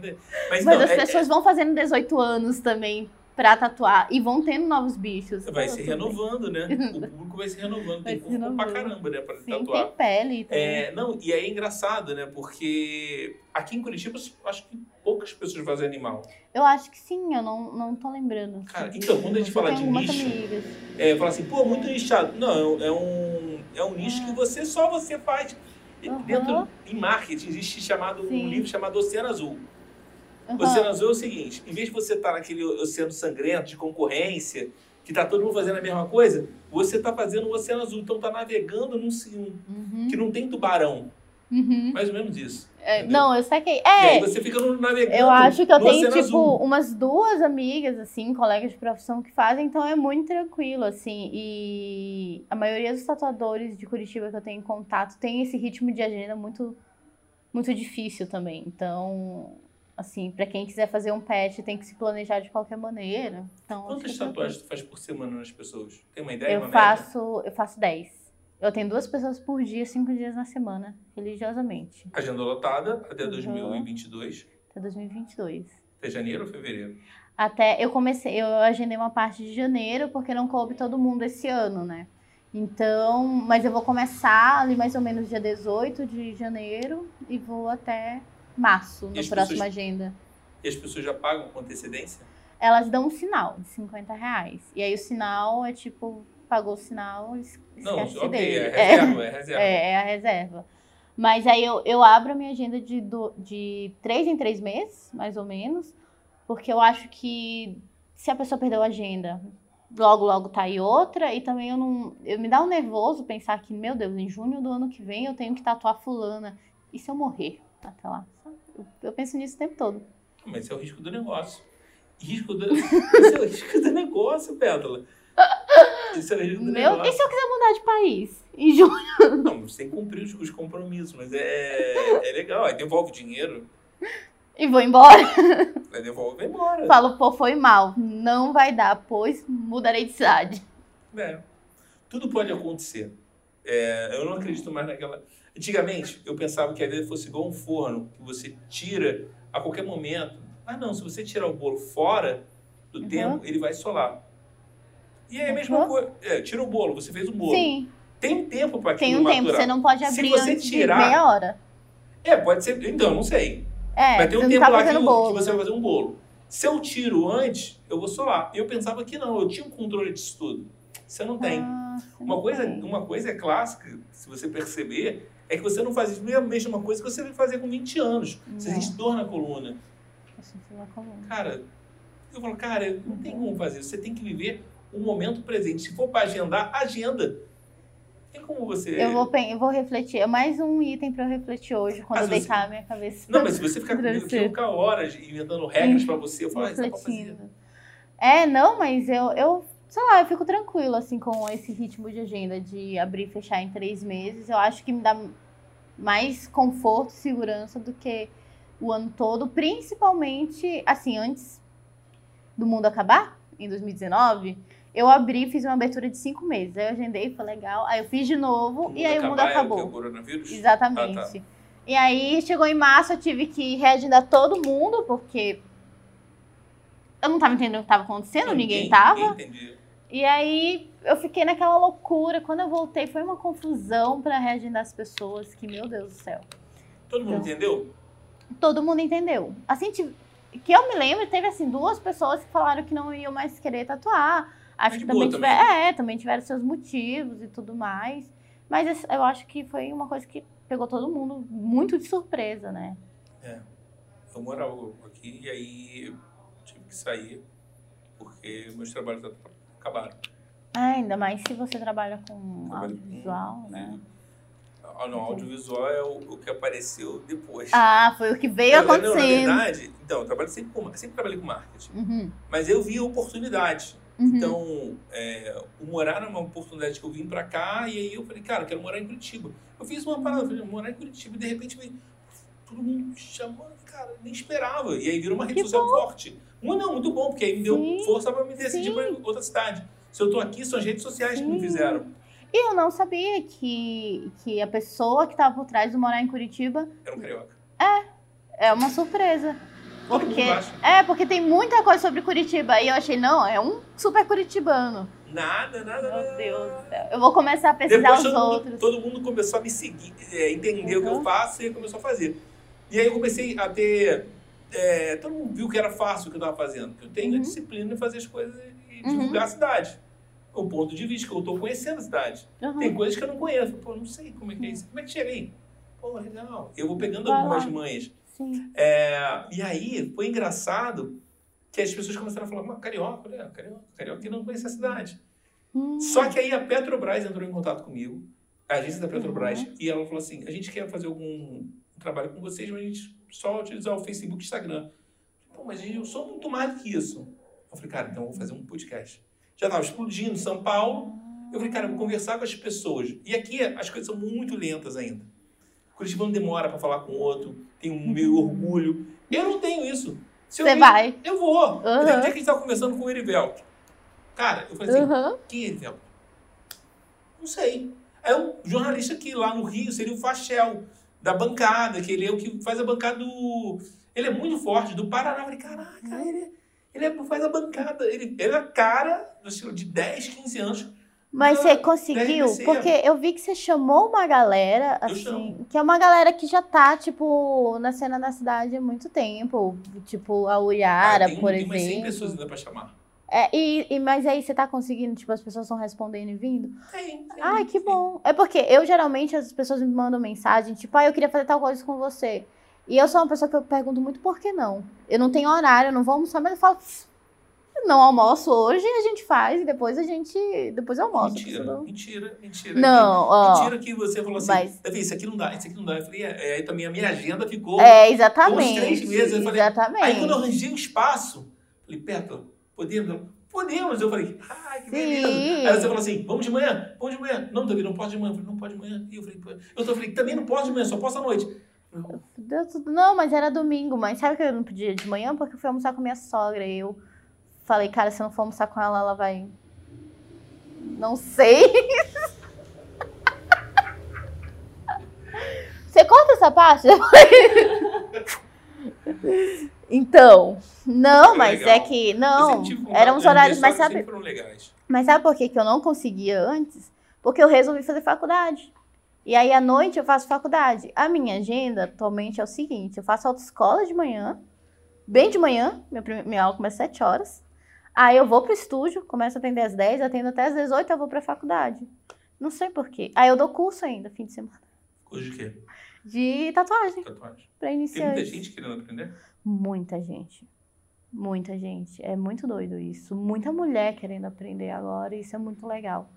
Mas, Mas não, as é- pessoas vão fazendo 18 anos também pra tatuar e vão tendo novos bichos. é- vai se renovando, né? O público vai se renovando. Vai Tem público pra renovando. caramba, né? Pra Sim, tatuar. tem pele também. É, não, e aí é engraçado, né? Porque aqui em Curitiba, acho que poucas pessoas fazem animal. Eu acho que sim, eu não, não tô lembrando. Cara, então, quando a gente fala de nicho, amigas. É, fala assim, pô, muito nichado. Não, é um, é um nicho que você só você faz. Aham. Dentro, em marketing, existe chamado, um Sim. livro chamado Oceano Azul. Aham. Oceano Azul é o seguinte, em vez de você estar naquele oceano sangrento de concorrência, que tá todo mundo fazendo a mesma coisa, você tá fazendo o Oceano Azul. Então tá navegando num sim, Uhum, que não tem tubarão. Uhum. Mais ou menos isso. É, não, eu saquei. E aí É, você fica no- navegando eu acho que eu tenho, tipo, Azul. umas duas amigas, assim, colegas de profissão que fazem, então é muito tranquilo, assim. E a maioria dos tatuadores de Curitiba que eu tenho em contato tem esse ritmo de agenda muito, muito difícil também. Então, assim, pra quem quiser fazer um patch, tem que se planejar de qualquer maneira. Então, Quantas é tatuagens tu faz por semana nas pessoas? Tem uma ideia? Eu uma média? faço, eu faço 10. Eu tenho duas pessoas por dia, cinco dias na semana, religiosamente, Agenda lotada até Uhum. 2022. até 2022. Até janeiro ou fevereiro? Até eu comecei, eu agendei uma parte de janeiro porque não coube todo mundo esse ano, né? Então, mas eu vou começar ali mais ou menos dia 18 de janeiro e vou até março, na próxima pessoas- agenda. E as pessoas já pagam com antecedência? Elas dão um sinal de 50 reais. E aí o sinal é tipo, pagou o sinal, es- Não, esquece ok, dele. é reserva, é, reserva. É, é a reserva. Mas aí eu, eu abro a minha agenda de, do, de três em três meses, mais ou menos, porque eu acho que se a pessoa perdeu a agenda, logo, logo tá aí outra, e também eu não. Eu me dá um nervoso pensar que, meu Deus, em junho do ano que vem eu tenho que tatuar fulana. E se eu morrer até lá? Eu, eu penso nisso o tempo todo. Mas esse é o risco do negócio. Risco do... Esse é o risco do negócio, Pétala. É do Meu, e se eu quiser mudar de país? Em junho. Não, você tem que cumprir os, os compromissos, mas é, é legal. Aí devolve o dinheiro, E vou embora. aí devolve e embora. Falo, pô, foi mal. Não vai dar, pois mudarei de cidade. É. Tudo pode acontecer. É, eu não acredito mais naquela. Antigamente, eu pensava que a vida fosse igual um forno, que você tira a qualquer momento. Ah, não, se você tirar o bolo fora do Uhum. tempo, ele vai solar. E é a mesma coisa. É, tira o bolo, você fez o bolo. Sim, Tem um tempo para tem aquilo um tempo. maturar. Você não pode Se abrir você antes tirar- meia hora. É, pode ser. Então, não sei. É, Vai ter um você tempo tá lá que, eu- que você vai fazer um bolo. Se eu tiro antes, eu vou solar. Eu pensava que não, eu tinha um controle disso tudo. Você não tem. Ah, você Uma coisa, tem. uma coisa é clássica, se você perceber, é que você não faz a mesma coisa que você vai fazer com 20 anos. Você sente dor na coluna. Eu sinto na coluna. Cara, eu falo, cara, não tem como fazer. Você tem que viver o momento presente. Se for para agendar, agenda. Tem como você. Eu vou, eu vou refletir. É mais um item pra eu refletir hoje, quando Ah, eu você- deitar a minha cabeça. Não, mas se você ficar comigo aqui, eu ficar horas inventando regras para você, eu falo, ah, isso refletindo. É, não, mas eu, eu, sei lá, eu fico tranquila, assim, com esse ritmo de agenda de abrir e fechar em três meses. Eu acho que me dá mais conforto e segurança do que o ano todo, principalmente, assim, antes do mundo acabar, em 2019, eu abri e fiz uma abertura de cinco meses. Aí eu agendei, foi legal. Aí eu fiz de novo e aí o mundo é o acabou. que, o coronavírus? Exatamente. Ah, tá. E aí chegou em março, eu tive que reagendar todo mundo, porque eu não tava entendendo o que tava acontecendo, ninguém, tava. Ninguém entendia. E aí eu fiquei naquela loucura. Quando eu voltei, foi uma confusão pra reagendar as pessoas, que, meu Deus do céu. Todo mundo Então, entendeu? Todo mundo entendeu. Assim, que eu me lembro, teve assim, duas pessoas que falaram que não iam mais querer tatuar. Acho Mas de que também boa tiveram, é, também tiveram seus motivos e tudo mais. Mas esse- eu acho que foi uma coisa que pegou todo mundo muito de surpresa, né? Eu morava aqui e aí eu tive que sair porque meus trabalhos acabaram. Ah, ainda mais se você trabalha com Trabalho com- audiovisual, né? Ah, não, audiovisual é o, o que apareceu depois. Ah, foi o que veio Eu- não, na acontecendo. verdade, então, eu trabalho sempre com, sempre trabalhei com marketing. Uhum, Mas eu vi a oportunidade. Uhum. Então, é, o morar era uma oportunidade que eu vim pra cá e aí eu falei, cara, eu quero morar em Curitiba. Eu fiz uma parada, falei, morar em Curitiba e de repente veio todo mundo me chamando, cara, nem esperava. E aí virou uma rede Que social forte. Muito, não, muito bom, porque aí me deu Sim, força pra me decidir sim. pra outra cidade. Se eu tô aqui, são as redes sociais que me Sim. fizeram. E eu não sabia que, que a pessoa que estava por trás do morar em Curitiba Era um carioca. é uma surpresa. Porque, é, porque tem muita coisa sobre Curitiba. E eu achei, não, é um super curitibano. Nada, nada, nada. Meu Deus do céu. Eu vou começar a pesquisar Depois os todo outros. mundo, todo mundo começou a me seguir, é, entender o que eu Uhum. faço e começou a fazer. E aí eu comecei a ter. é, todo mundo viu que era fácil o que eu estava fazendo. Que eu tenho a Uhum. disciplina de fazer as coisas e Uhum. divulgar a cidade. O ponto de vista que eu estou conhecendo a cidade. Uhum. Tem coisas que eu não conheço. Pô, não sei como é que é isso. Como é que chega aí? Pô, legal. Eu vou pegando Vai algumas lá. manhas. Sim. É, e aí foi engraçado que as pessoas começaram a falar, mas carioca, né? Carioca, carioca que não conhece a cidade. Hum. Só que aí a Petrobras entrou em contato comigo, a agência da Petrobras, Uhum. e ela falou assim: a gente quer fazer algum trabalho com vocês, mas a gente só utilizar o Facebook e Instagram. Pô, mas eu sou muito mais do que isso. Eu falei, cara, então eu vou fazer um podcast. Já estava explodindo São Paulo. Eu falei, cara, eu vou conversar com as pessoas. E aqui as coisas são muito lentas ainda. Curitibano demora para falar com o outro, tem um meio orgulho. Eu não tenho isso. Se eu Você vai. Eu vou. Uhum. Eu tenho um dia que a gente estava conversando com o Erivelto. Cara, eu falei assim, Uhum. quem é Erivelto? Não sei. É um jornalista que lá no Rio seria o Fachel, da bancada, que ele é o que faz a bancada do. Ele é muito forte, do Paraná. Eu falei, caraca, ele, ele é- faz a bancada. Ele, ele é a cara do estilo de 10, 15 anos. Mas Ah, você conseguiu? Porque eu vi que você chamou uma galera, assim, que é uma galera que já tá, tipo, na cena da cidade há muito tempo. Tipo, a Uyara, Ah, tem, por tem umas 100 pessoas exemplo. ainda pra chamar. É, e, e- mas aí você tá conseguindo, tipo, as pessoas estão respondendo e vindo? Tem, tem, Ai, que tem. bom. É porque eu geralmente as pessoas me mandam mensagem, tipo, ah, eu queria fazer tal coisa com você. E eu sou uma pessoa que eu pergunto muito por que não. Eu não tenho horário, eu não vou almoçar, mas eu falo, "Pff, não almoço hoje, a gente faz e depois a gente. Depois eu almoço. Mentira, Não, mentira, mentira. não ó. Mentira que você falou assim, mas- Davi, isso aqui não dá, isso aqui não dá. Eu falei, é, é, aí também a minha agenda ficou. É, Uns exatamente. três meses, eu falei- exatamente. Aí quando eu arranjei um espaço, falei, Pétala, podemos? Podemos. Eu falei, ai, que beleza. Aí você falou assim, vamos de manhã? Vamos de manhã. Não, Davi, não pode de manhã. Eu falei, não pode de manhã. E eu falei, eu falei, também não pode de manhã, só posso à noite. Não, mas era domingo. Mas sabe que eu não podia de manhã? Porque eu fui almoçar com minha sogra. E eu falei, cara, se eu não for almoçar com ela, ela vai. Não sei. Você corta essa parte? então, não, mas legal. é que. Não, eram os horários, mas sogras, sabe. Mas sabe por que, que eu não conseguia antes? Porque eu resolvi fazer faculdade. E aí, à noite, eu faço faculdade. A minha agenda, atualmente, é o seguinte. Eu faço autoescola de manhã. Bem de manhã. Minha, minha aula começa às 7 horas. Aí, eu vou pro estúdio. Começo a atender às 10. Atendo até às 18. Eu vou pra faculdade. Não sei por quê. Aí, eu dou curso ainda, fim de semana. Coisa de quê? De tatuagem, Tatuagem. pra Tem muita gente querendo aprender? Muita gente. Muita gente. É muito doido isso. Muita mulher querendo aprender agora. E isso é muito legal.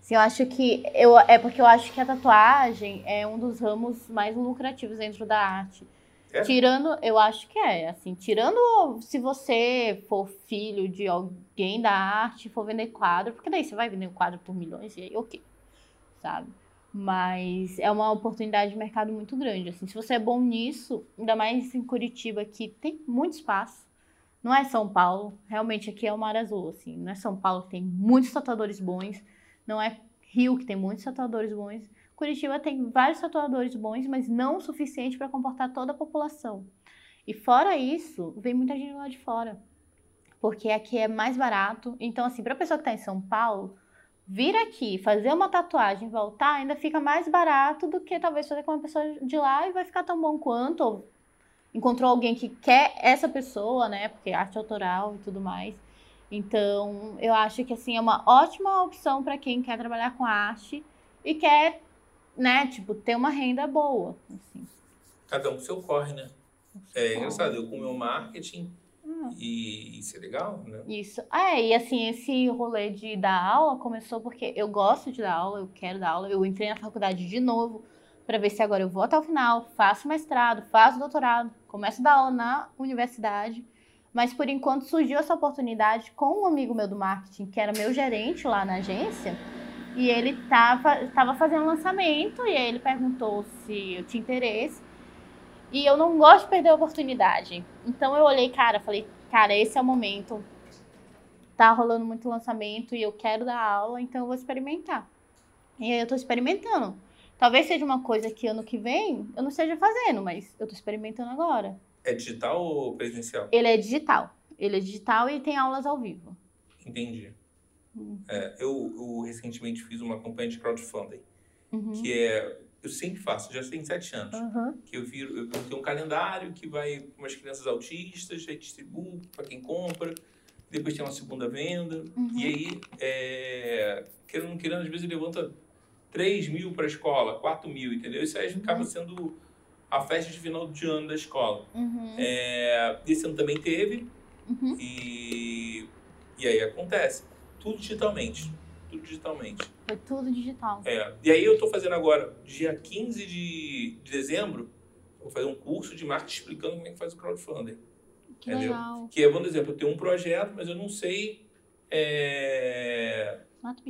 Assim, eu acho que. Eu, é porque eu acho que a tatuagem é um dos ramos mais lucrativos dentro da arte. É? Tirando, eu acho que é, assim, tirando se você for filho de alguém da arte, for vender quadro, porque daí você vai vender um quadro por milhões e aí, ok, sabe? Mas é uma oportunidade de mercado muito grande. Assim, se você é bom nisso, ainda mais em Curitiba, que tem muito espaço. Não é São Paulo, realmente aqui é o Mar Azul, assim. Não é São Paulo que tem muitos tatuadores bons, não é Rio que tem muitos tatuadores bons. Curitiba tem vários tatuadores bons, mas não o suficiente para comportar toda a população. E fora isso, vem muita gente lá de fora. Porque aqui é mais barato. Então, assim, para a pessoa que está em São Paulo, vir aqui, fazer uma tatuagem voltar, ainda fica mais barato do que talvez fazer com uma pessoa de lá e vai ficar tão bom quanto. Ou encontrou alguém que quer essa pessoa, né? Porque é arte autoral e tudo mais. Então, eu acho que assim é uma ótima opção para quem quer trabalhar com arte e quer, né, tipo, ter uma renda boa, assim. Cada um com seu corre, né? É engraçado, eu com o meu marketing Hum. e isso é legal, né? Isso. É, e assim, esse rolê de dar aula começou porque eu gosto de dar aula, eu quero dar aula. Eu entrei na faculdade de novo para ver se agora eu vou até o final, faço mestrado, faço doutorado, começo a dar aula na universidade. Mas por enquanto surgiu essa oportunidade com um amigo meu do marketing, que era meu gerente lá na agência, e ele tava, tava fazendo lançamento, e aí ele perguntou se eu tinha interesse. E eu não gosto de perder a oportunidade. Então eu olhei, cara, falei, cara, esse é o momento. Tá rolando muito lançamento e eu quero dar aula, então eu vou experimentar. E aí eu tô experimentando. Talvez seja uma coisa que ano que vem eu não esteja fazendo, mas eu tô experimentando agora. É digital ou presencial? Ele é digital. Ele é digital e tem aulas ao vivo. Entendi. É, eu, eu recentemente fiz uma campanha de crowdfunding, Uhum. que é, eu sempre faço, já tem sete anos, Uhum. que eu viro, eu tenho um calendário que vai com umas crianças autistas, aí distribuo para quem compra, depois tem uma segunda venda, Uhum. e aí, é, querendo ou não querendo, às vezes levanta 3 mil para a escola, 4 mil, entendeu? Isso aí acaba sendo a festa de final de ano da escola. Uhum. É, esse ano também teve, Uhum. e, e aí acontece. Tudo digitalmente. Tudo digitalmente. Foi tudo digital. É. E aí eu tô fazendo agora, dia 15 de, de dezembro, eu vou fazer um curso de marketing explicando como é que faz o crowdfunding. Que Entendeu? legal. Que é, por exemplo, eu tenho um projeto, mas eu não sei é,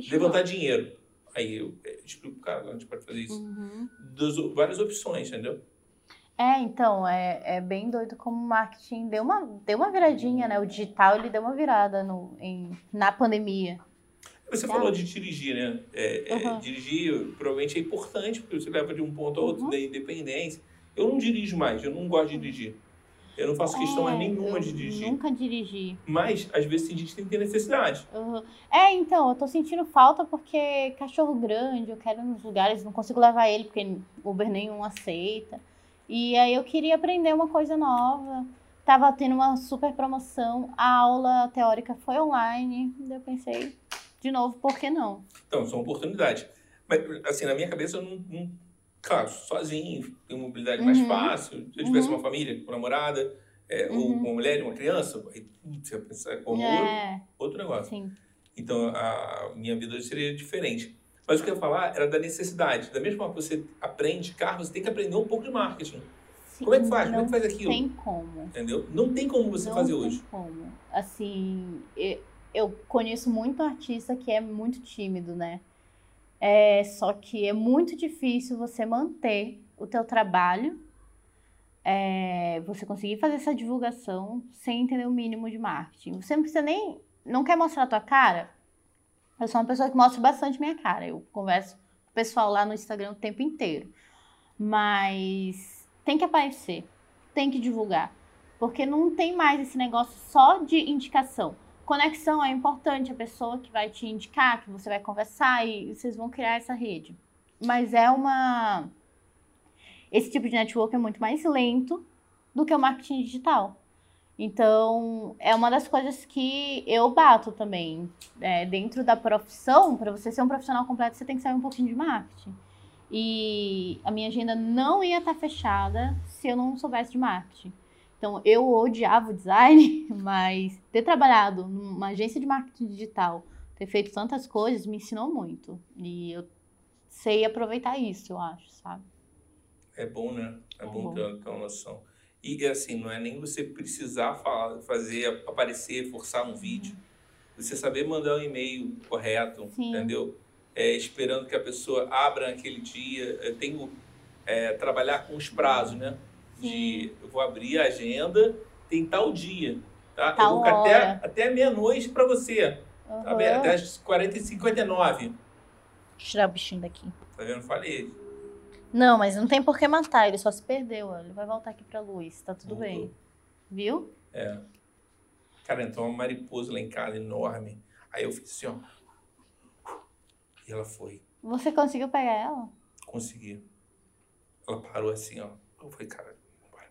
levantar dinheiro. Aí eu é, explico, cara, a gente pode fazer isso. Uhum. Das, várias opções, entendeu? É, então, é, é bem doido como o marketing deu uma, deu uma viradinha, né? O digital, ele deu uma virada no, em, na pandemia. Você Tá. falou de dirigir, né? É, é, Uhum. dirigir provavelmente é importante, porque você leva de um ponto a outro Uhum. da independência. Eu não dirijo mais, eu não gosto de dirigir. Eu não faço questão É, nenhuma de dirigir. Nunca dirigi. Mas, às vezes, tem gente que tem que ter necessidade. Uhum. É, então, eu tô sentindo falta porque cachorro grande, eu quero ir nos lugares, não consigo levar ele porque Uber nenhum aceita. E aí eu queria aprender uma coisa nova. Tava tendo uma super promoção, a aula teórica foi online. Eu pensei, de novo, por que não? Então, são oportunidades. Mas, assim, na minha cabeça, eu não... não claro, sozinho, tenho mobilidade mais Uhum. fácil. Se eu tivesse Uhum. uma família, com namorada, é, ou Uhum. com uma mulher uma criança, aí putz, você ia pensar como outro, É, outro negócio. sim. Então, a minha vida seria diferente. Mas o que eu ia falar era da necessidade. Da mesma forma que você aprende carro, você tem que aprender um pouco de marketing. sim. Como é que faz? Como é Não que faz aquilo? Tem como. Entendeu? Não tem como você não fazer tem hoje. como. Assim, eu conheço muito artista que é muito tímido, né? É, só que é muito difícil você manter o teu trabalho, é, você conseguir fazer essa divulgação sem entender o mínimo de marketing. Você não precisa nem, não quer mostrar a tua cara? Eu sou uma pessoa que mostra bastante minha cara. Eu converso com o pessoal lá no Instagram o tempo inteiro. Mas tem que aparecer, tem que divulgar. Porque não tem mais esse negócio só de indicação. Conexão é importante, a pessoa que vai te indicar, que você vai conversar e vocês vão criar essa rede. Mas é uma. Esse tipo de network é muito mais lento do que o marketing digital. Então, é uma das coisas que eu bato também. É, dentro da profissão, para você ser um profissional completo, você tem que saber um pouquinho de marketing. E a minha agenda não ia estar fechada se eu não soubesse de marketing. Então, eu odiava o design, mas ter trabalhado numa agência de marketing digital, ter feito tantas coisas, me ensinou muito. E eu sei aproveitar isso, eu acho, sabe? É bom, né? É, É bom, bom. Ter, ter uma noção. E assim, não é nem você precisar falar, fazer, aparecer, forçar um vídeo. Você saber mandar um e-mail correto, Sim. entendeu? é, esperando que a pessoa abra naquele dia. Eu tenho é, trabalhar com os prazos, né? De eu vou abrir a agenda, tem tal dia. Tá? eu Tal vou ficar até, até meia-noite para você. Tá Aham. bem? Até as 40 e 59. Deixa eu tirar o bichinho daqui. Tá vendo? Falei. Não, mas não tem por que matar, ele só se perdeu. ó. Ele vai voltar aqui pra luz, tá tudo Voltou. bem. Viu? É. Cara, entrou uma mariposa lá em casa enorme. Aí eu fiz assim, ó. E ela foi. Você conseguiu pegar ela? Consegui. Ela parou assim, ó. Eu falei, cara, bora.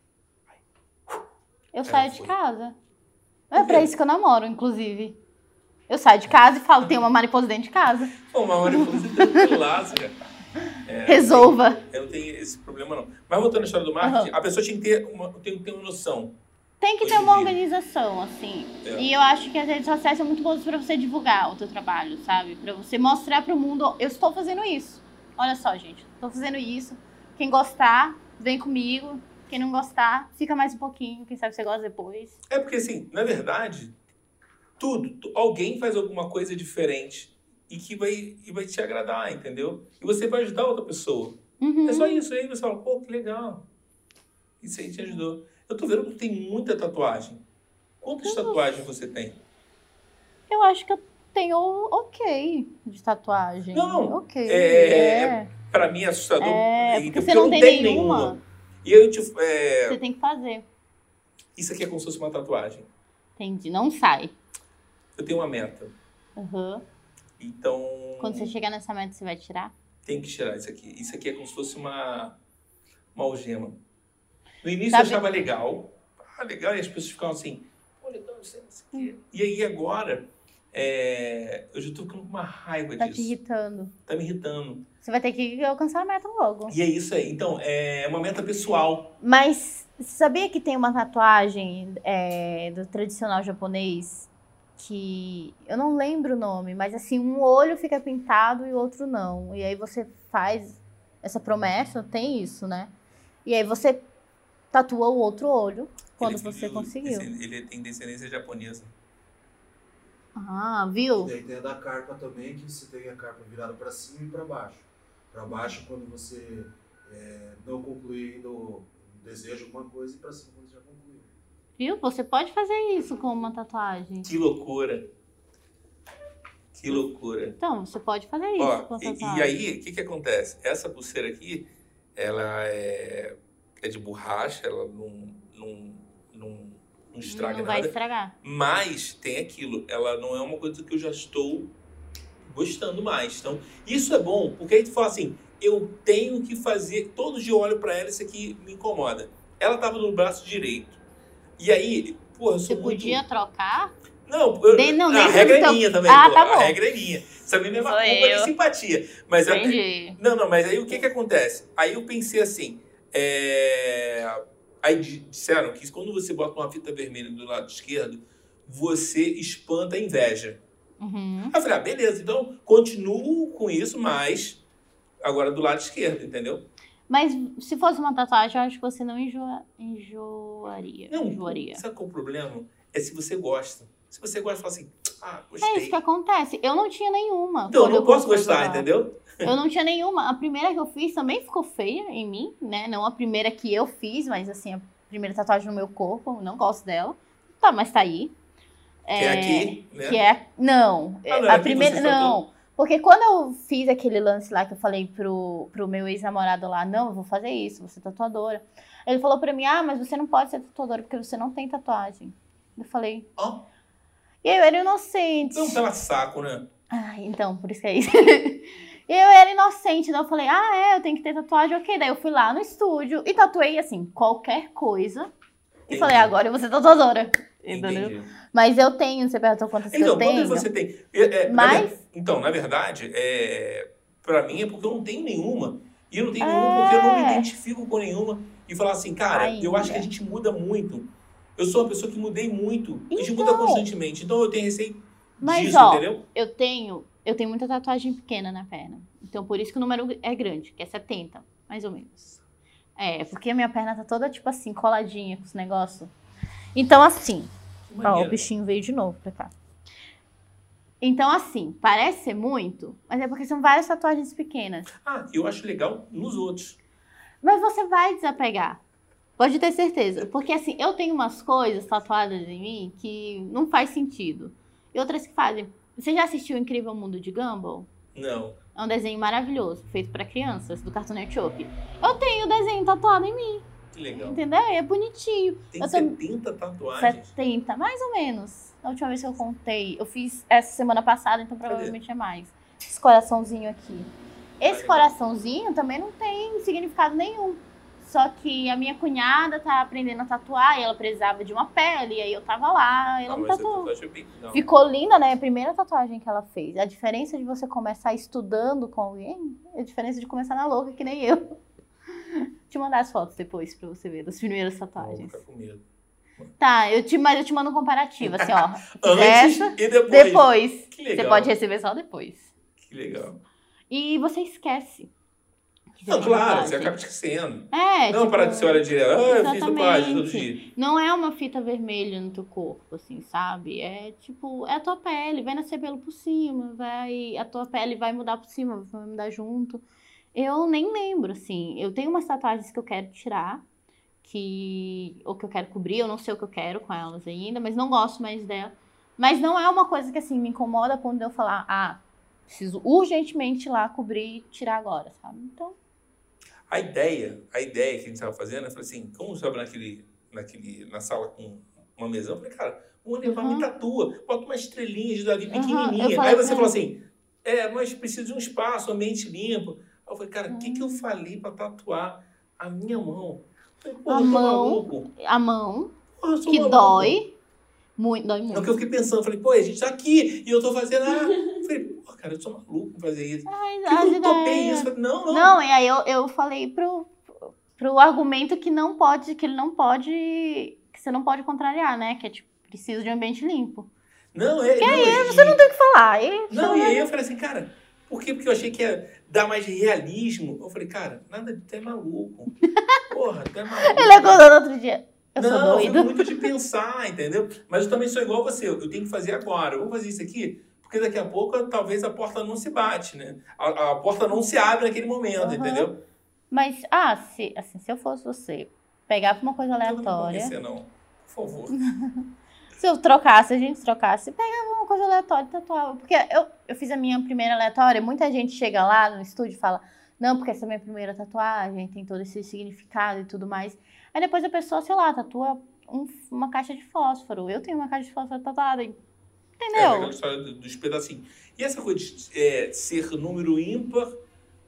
Eu Ela saio de casa. Por É pra isso que eu namoro, inclusive. Eu saio de casa e falo, tem uma mariposa dentro de casa. Pô, uma mariposa tranquilaça, cara. É, Resolva. Eu não tenho esse problema, não. Mas voltando à história do marketing, a pessoa tinha que ter uma, tem que ter uma noção. Tem que ter uma dia. organização, assim. É. E eu acho que as redes sociais são muito boas pra você divulgar o teu trabalho, sabe? Pra você mostrar pro mundo, eu estou fazendo isso. Olha só, gente, estou fazendo isso. Quem gostar, vem comigo. Quem não gostar, fica mais um pouquinho. Quem sabe você gosta depois. É porque, assim, na verdade, tudo, tu- alguém faz alguma coisa diferente e que vai, e vai te agradar, entendeu? E você vai ajudar outra pessoa. Uhum. É só isso aí, você fala, pô, que legal. Isso aí te ajudou. Eu tô vendo que tem muita tatuagem. Quantas tatuagens você tem? Eu acho que eu tenho ok de tatuagem. Não, não. Ok. É, é. Pra mim é assustador. É, porque você eu não tem tenho nenhuma. E eu te, é, Você tem que fazer. isso aqui é como se fosse uma tatuagem. Entendi. Não sai. Eu tenho uma meta. Uhum. Então, Quando você chegar nessa meta, você vai tirar? tem que tirar isso aqui. Isso aqui é como se fosse uma, uma algema. No início Sabe- eu achava legal. Ah, legal. E as pessoas ficavam assim, pô, legal, isso isso aqui. E aí agora, é, eu já tô ficando com uma raiva Tá te disso. irritando. Tá me irritando. Você vai ter que alcançar a meta logo. E é isso aí. Então, é uma meta pessoal. Mas sabia que tem uma tatuagem é, do tradicional japonês que eu não lembro o nome, mas assim, um olho fica pintado e o outro não. E aí você faz essa promessa, tem isso, né? E aí você tatua o outro olho quando Ele- você conseguiu. Ele, tem descendência japonesa. Ah, E viu? daí tem a da carpa também, que você tem a carpa virada para cima e para baixo. Para baixo quando você é, não concluir ainda o desejo alguma coisa e para cima quando já concluiu. Viu? Você pode fazer isso com uma tatuagem. Que loucura. Que loucura. Então, você pode fazer isso Ó, com a e, tatuagem. e aí, o que que acontece? Essa pulseira aqui, ela é, é de borracha, ela não, não, não, não estraga não vai nada. estragar. Mas tem aquilo, ela não é uma coisa que eu já estou gostando mais. Então, isso é bom, porque aí tu fala assim, eu tenho que fazer, todo dia eu olho pra ela, isso aqui me incomoda. Ela tava no braço direito. E aí, porra, eu sou Você muito... podia trocar? Não, eu, De- não, a regra teu- é minha também, Ah, pô, tá a bom. regra é minha. Sabe, nem é uma culpa nem eu. simpatia. Mas Entendi. não, não, mas aí o que que acontece? Aí eu pensei assim, é... aí di- disseram que quando você bota uma fita vermelha do lado esquerdo, você espanta a inveja. Uhum. Aí eu falei, ah, beleza, então continuo com isso, mas agora do lado esquerdo, entendeu? Mas se fosse uma tatuagem, eu acho que você não enjoa, enjoaria. Não, enjoaria. sabe qual é o problema? É se você gosta. Se você gosta, fala assim, ah, É isso gostei. que acontece. Eu não tinha nenhuma. Então, eu não eu posso gostar, entendeu? Eu não tinha nenhuma. A primeira que eu fiz também ficou feia em mim, né? Não a primeira que eu fiz, mas assim, a primeira tatuagem no meu corpo, eu não gosto dela. Tá, mas tá aí. Que é aqui, né? Que é. Não. Ah, não, a aqui primeira. Não. Porque quando eu fiz aquele lance lá que eu falei pro, pro meu ex-namorado lá, não, eu vou fazer isso, vou ser tatuadora. Ele falou pra mim, ah, mas você não pode ser tatuadora porque você não tem tatuagem. Eu falei, Ó, e eu era inocente. não pela saco, né? Ah, então, por isso que é isso. E eu era inocente, daí eu falei, ah, é, eu tenho que ter tatuagem, ok. Daí eu fui lá no estúdio e tatuei, assim, qualquer coisa. E Entendi. falei, agora eu vou ser tatuadora. Entendeu? Entendi. Mas eu tenho, você perguntou quantas que Então, eu tenho. quantas você tem? É, é, na Mas- ver- Então, na verdade, é, pra mim é porque eu não tenho nenhuma. E eu não tenho nenhuma porque eu não me É. identifico com nenhuma. E falar assim, cara, eu acho que a Ainda. gente muda muito. Eu sou uma pessoa que mudei muito. a gente muda Então. constantemente. Então eu tenho receio Mas, disso, ó, entendeu? eu tenho, eu tenho muita tatuagem pequena na perna. Então, por isso que o número é grande, que é 70, mais ou menos. É, porque a minha perna tá toda, tipo assim, coladinha com os negócios. Então, assim, Ó, o bichinho veio de novo pra cá. Então, assim, parece ser muito, mas é porque são várias tatuagens pequenas. Ah, eu acho legal nos outros. Mas você vai desapegar. Pode ter certeza. Porque assim, eu tenho umas coisas tatuadas em mim que não faz sentido. E outras que fazem. Você já assistiu o Incrível Mundo de Gumball? Não. É um desenho maravilhoso, feito pra crianças, do Cartoon Network. Eu tenho o desenho tatuado em mim, Que legal. entendeu? E é bonitinho. Tem Eu tô- 70 tatuagens. 70, mais ou menos. Na última vez que eu contei, eu fiz essa semana passada, então provavelmente é mais. Esse coraçãozinho aqui. Esse coraçãozinho também não tem significado nenhum. Só que a minha cunhada tá aprendendo a tatuar e ela precisava de uma pele, e aí eu tava lá, ela Ah, me a tatuou. é bem. Ficou linda, né? A primeira tatuagem que ela fez. A diferença de você começar estudando com alguém é a diferença de começar na louca, que nem eu. Te mandar as fotos depois pra você ver, das primeiras Vou tatuagens. ficar com medo. Tá, eu te, mas eu te mando um comparativo, assim, ó. Antes Essa, e depois. depois. Que legal. Você pode receber só depois. Que legal. E você esquece. Não, claro, você acaba esquecendo. É, não, tipo, para de você olhar direto. Ah, eu fiz tatuagem todo dia. Não é uma fita vermelha no teu corpo, assim, sabe? É tipo, é a tua pele, vai nascer pelo por cima, vai. A tua pele vai mudar por cima, vai mudar junto. Eu nem lembro, assim. Eu tenho umas tatuagens que eu quero tirar, que. ou que eu quero cobrir, eu não sei o que eu quero com elas ainda, mas não gosto mais dela. Mas não é uma coisa que assim me incomoda quando eu falar, ah, preciso urgentemente ir lá cobrir e tirar agora, sabe? Então, A ideia, a ideia que a gente estava fazendo, eu falei assim, como sobe naquele, naquele, na sala com uma mesa, eu falei, cara, vamos levar Uhum. me tatua, bota uma estrelinha de Davi Uhum, pequenininha. Aí você falou assim, é, mas precisa de um espaço, ambiente limpo. Eu falei, cara, o que que eu Uhum. falei para tatuar a minha mão? Eu falei, A mão. a mão, Porra, que maluco. dói, muito, dói muito. É o que eu fiquei pensando, eu falei, pô, a gente tá aqui e eu tô fazendo. Ah. Eu falei, pô, cara, eu sou maluco fazer isso. Por que eu topei ideias- isso? Falei, não, não. Não, e aí eu, eu falei pro, pro argumento que não pode, que ele não pode, que você não pode contrariar, né? Que é tipo, preciso de um ambiente limpo. Não, é. Que não, aí, e- você não tem o que falar. E, Não, e aí eu falei assim, cara, por quê? Porque eu achei que ia dar mais realismo. Eu falei, cara, nada de tu é maluco. Porra, tu é maluco. Ele acordou no outro dia. Eu não, sou doido. muito de pensar, entendeu? Mas eu também sou igual você, eu tenho que fazer agora. Eu vou fazer isso aqui, porque daqui a pouco talvez a porta não se bate, né? A, a porta não se abre naquele momento, Aham. entendeu? Mas, ah, se, assim, se eu fosse você, pegava uma coisa Não aleatória. convencer, não. Por favor. Se eu trocasse, a gente trocasse, pegava uma coisa aleatória e tatuava. Porque eu, eu fiz a minha primeira aleatória, muita gente chega lá no estúdio e fala, não, porque essa é a minha primeira tatuagem, tem todo esse significado e tudo mais. Aí depois a pessoa, sei lá, tatua um- uma caixa de fósforo. Eu tenho uma caixa de fósforo tatuada. É, Entendeu? aquela história do- dos pedacinhos. E essa coisa de é, ser número ímpar,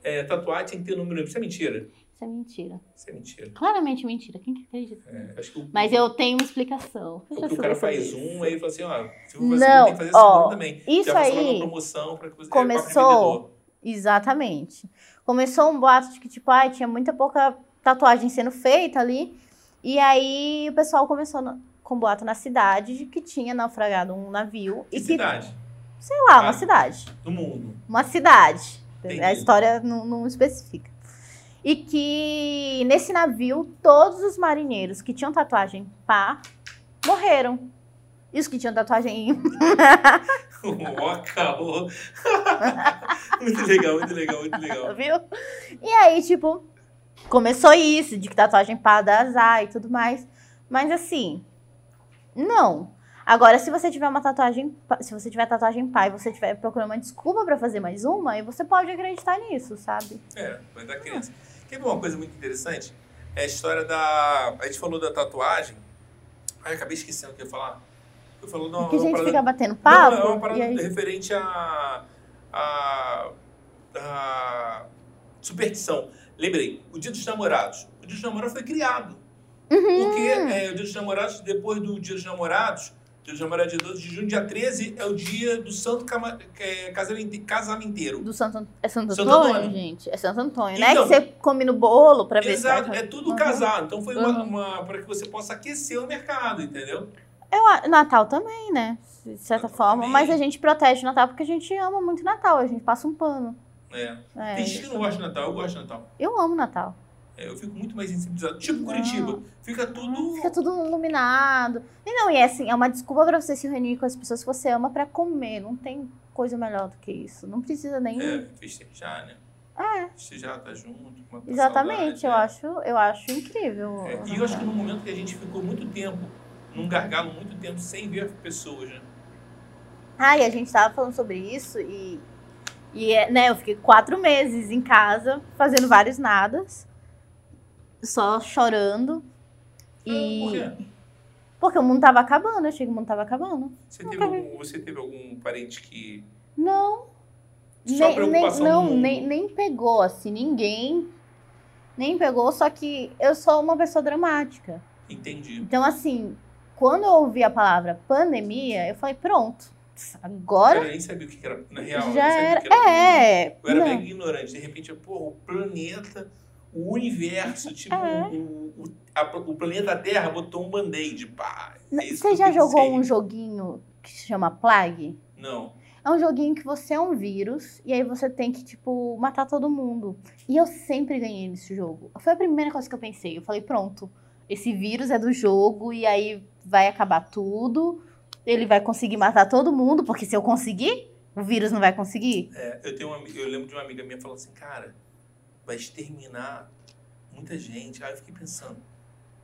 é, tatuagem tem que ter número ímpar. Isso é mentira. Isso é mentira. Isso é mentira. Claramente mentira. Quem que acredita? É, que o, Mas eu tenho uma explicação. Eu o, o cara faz isso. um, aí fala assim, ó, se fazer Não, tem que fazer ó, segundo também. isso Já aí uma promoção para que você começou- é, pra vendedor. Exatamente. Começou um boato de que, tipo, ai, tinha muita pouca tatuagem sendo feita ali. E aí o pessoal começou no- com boato na cidade de que tinha naufragado um navio. Que e que, cidade? sei lá, Ah. uma cidade. Do mundo. Uma cidade. Entendi. A história não, não especifica. E que nesse navio, todos os marinheiros que tinham tatuagem pá morreram. E os que tinham tatuagem Ó, caô. muito legal, muito legal, muito legal. viu? E aí, tipo, começou isso, de que tatuagem pá dá azar e tudo mais. Mas assim, não. Agora, se você tiver uma tatuagem, pá- se você tiver tatuagem e você estiver procurando uma desculpa pra fazer mais uma, aí você pode acreditar nisso, sabe? É, vai dar criança. Quer ver uma coisa muito interessante? É a história da. A gente falou da tatuagem. Ai, acabei esquecendo o que eu ia falar. Eu falou de uma, Porque a uma gente parada- fica batendo Não, papo. é uma parada aí... referente a, a, a superstição. Lembrei, o Dia dos Namorados. O Dia dos Namorados foi criado. Uhum. Porque é, o Dia dos Namorados, depois do Dia dos Namorados, Dos Namorados dia 12 de junho, dia 13 é o dia do Santo Cama- é, Casamenteiro. Do Santo, é Santo Santo Antônio, Antônio. gente? É Santo Antônio, né? Então- Que você come no bolo pra ver Exato, se é tudo Uhum. casado. Então foi uma, uma para que você possa aquecer o mercado, entendeu? Eu, Natal também, né? De certa Natal forma. também. Mas a gente protege o Natal porque a gente ama muito Natal. A gente passa um pano. É. É, Tem gente que não gosta de Natal, eu gosto de Natal. eu amo Natal. Eu fico muito mais sensibilizado. Tipo Não. Curitiba. Fica tudo. Fica tudo iluminado. E não, e é assim, é uma desculpa pra você se reunir com as pessoas que você ama pra comer. Não tem coisa melhor do que isso. Não precisa nem. É, festejar, né? É, Festejar, tá junto. exatamente. saudade, eu acho, eu acho incrível. É, e eu acho que no momento que a gente ficou muito tempo, num gargalo muito tempo, sem ver pessoas, né? Ah, e a gente tava falando sobre isso e, e é, né, eu fiquei quatro meses em casa, fazendo vários nadas, só chorando. E. Por quê? Porque o mundo tava acabando, eu achei que o mundo tava acabando. Você teve, algum, você teve algum parente que. Não. Só nem, nem, não, nem, nem pegou, assim, ninguém. Nem pegou, só que eu sou uma pessoa dramática. Entendi. Então, assim, quando eu ouvi a palavra pandemia, eu falei, pronto. Agora Eu nem sabia o que era. Na real, eu já era. era. É. Eu era não. bem ignorante. De repente, porra, o planeta, o universo, tipo, É. o, o, a- o planeta Terra botou um band-aid. Pá. É Você já jogou um joguinho que se chama Plague? Não. É um joguinho que você é um vírus e aí você tem que, tipo, matar todo mundo. E eu sempre ganhei nesse jogo. Foi a primeira coisa que eu pensei. Eu falei, pronto, esse vírus é do jogo e aí vai acabar tudo. Ele vai conseguir matar todo mundo, porque se eu conseguir, o vírus não vai conseguir. É, eu, tenho uma, eu lembro de uma amiga minha falando assim, cara, vai exterminar muita gente. Aí eu fiquei pensando,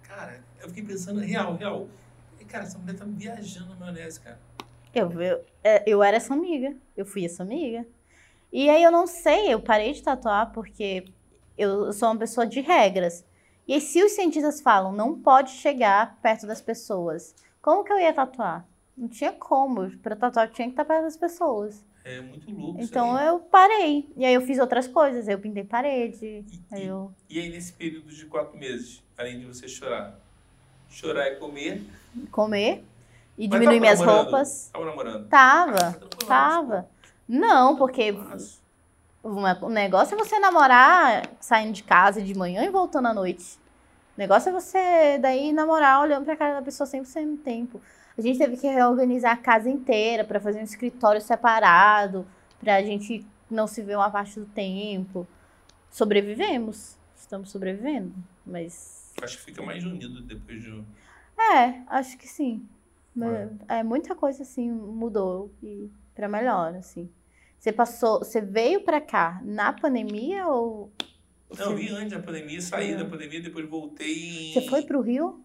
cara, eu fiquei pensando, real, real. E, cara, essa mulher tá viajando na maionese, cara. Eu, eu, é, eu era essa amiga. Eu fui essa amiga. E aí eu não sei, eu parei de tatuar porque eu sou uma pessoa de regras. E aí, se os cientistas falam não pode chegar perto das pessoas, como que eu ia tatuar? Não tinha como. Pra tatuar eu tinha que estar perto das pessoas. É muito louco Então eu parei. E aí eu fiz outras coisas. Eu pintei parede. E, Aí eu. e aí, nesse período de quatro meses, além de você chorar, chorar e comer, Comer. E Mas diminuir minhas namorando? roupas. tava namorando. Tava. Ah, tranquilo, Tava. Não, porque Fácil. Uma- O negócio é você namorar saindo de casa de manhã e voltando à noite. O negócio é você daí namorar olhando pra cara da pessoa 100% do tempo. A gente teve que reorganizar a casa inteira pra fazer um escritório separado, pra gente não se ver uma parte do tempo. Sobrevivemos. Estamos sobrevivendo. Mas. Acho que fica mais unido depois de. É, acho que sim. É, muita coisa assim mudou e para melhor, assim. Você passou, você veio pra cá na pandemia ou Não, eu antes da pandemia, saí da pandemia, depois voltei você foi pro Rio?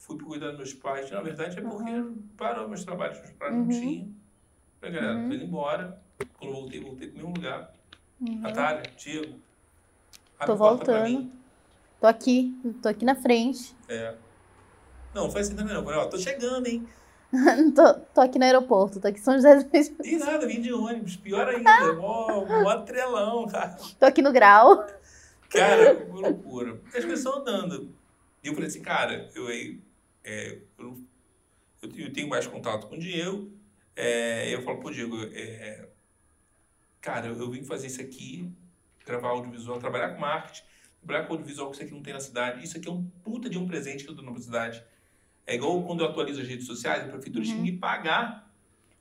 Fui cuidar dos meus pais. Na verdade é porque Aham. parou meus trabalhos, meus pais Uhum. não tinham. Falei, galera, Uhum. tô indo embora. Quando voltei, voltei pro mesmo lugar. Uhum. Natália, Diego. Tô voltando. Tô aqui, tô aqui na frente. É. Não, foi assim também não. Falei, ó, tô chegando, hein? tô, tô aqui no aeroporto, tô aqui em São José dos Pinhais. E nada, vim de ônibus. Pior ainda. Mó, mó trelão, cara. Tô aqui no grau. Cara, que loucura. Porque as estão andando. E eu falei assim, cara, eu, é, eu, eu, tenho mais contato com o Diego. É, eu falo, pô, Diego, é, cara, eu, eu vim fazer isso aqui, gravar audiovisual, trabalhar com marketing, trabalhar com audiovisual que isso aqui não tem na cidade. Isso aqui é um puta de um presente que eu dou na cidade. É igual quando eu atualizo as redes sociais, a prefeitura tinha que me pagar.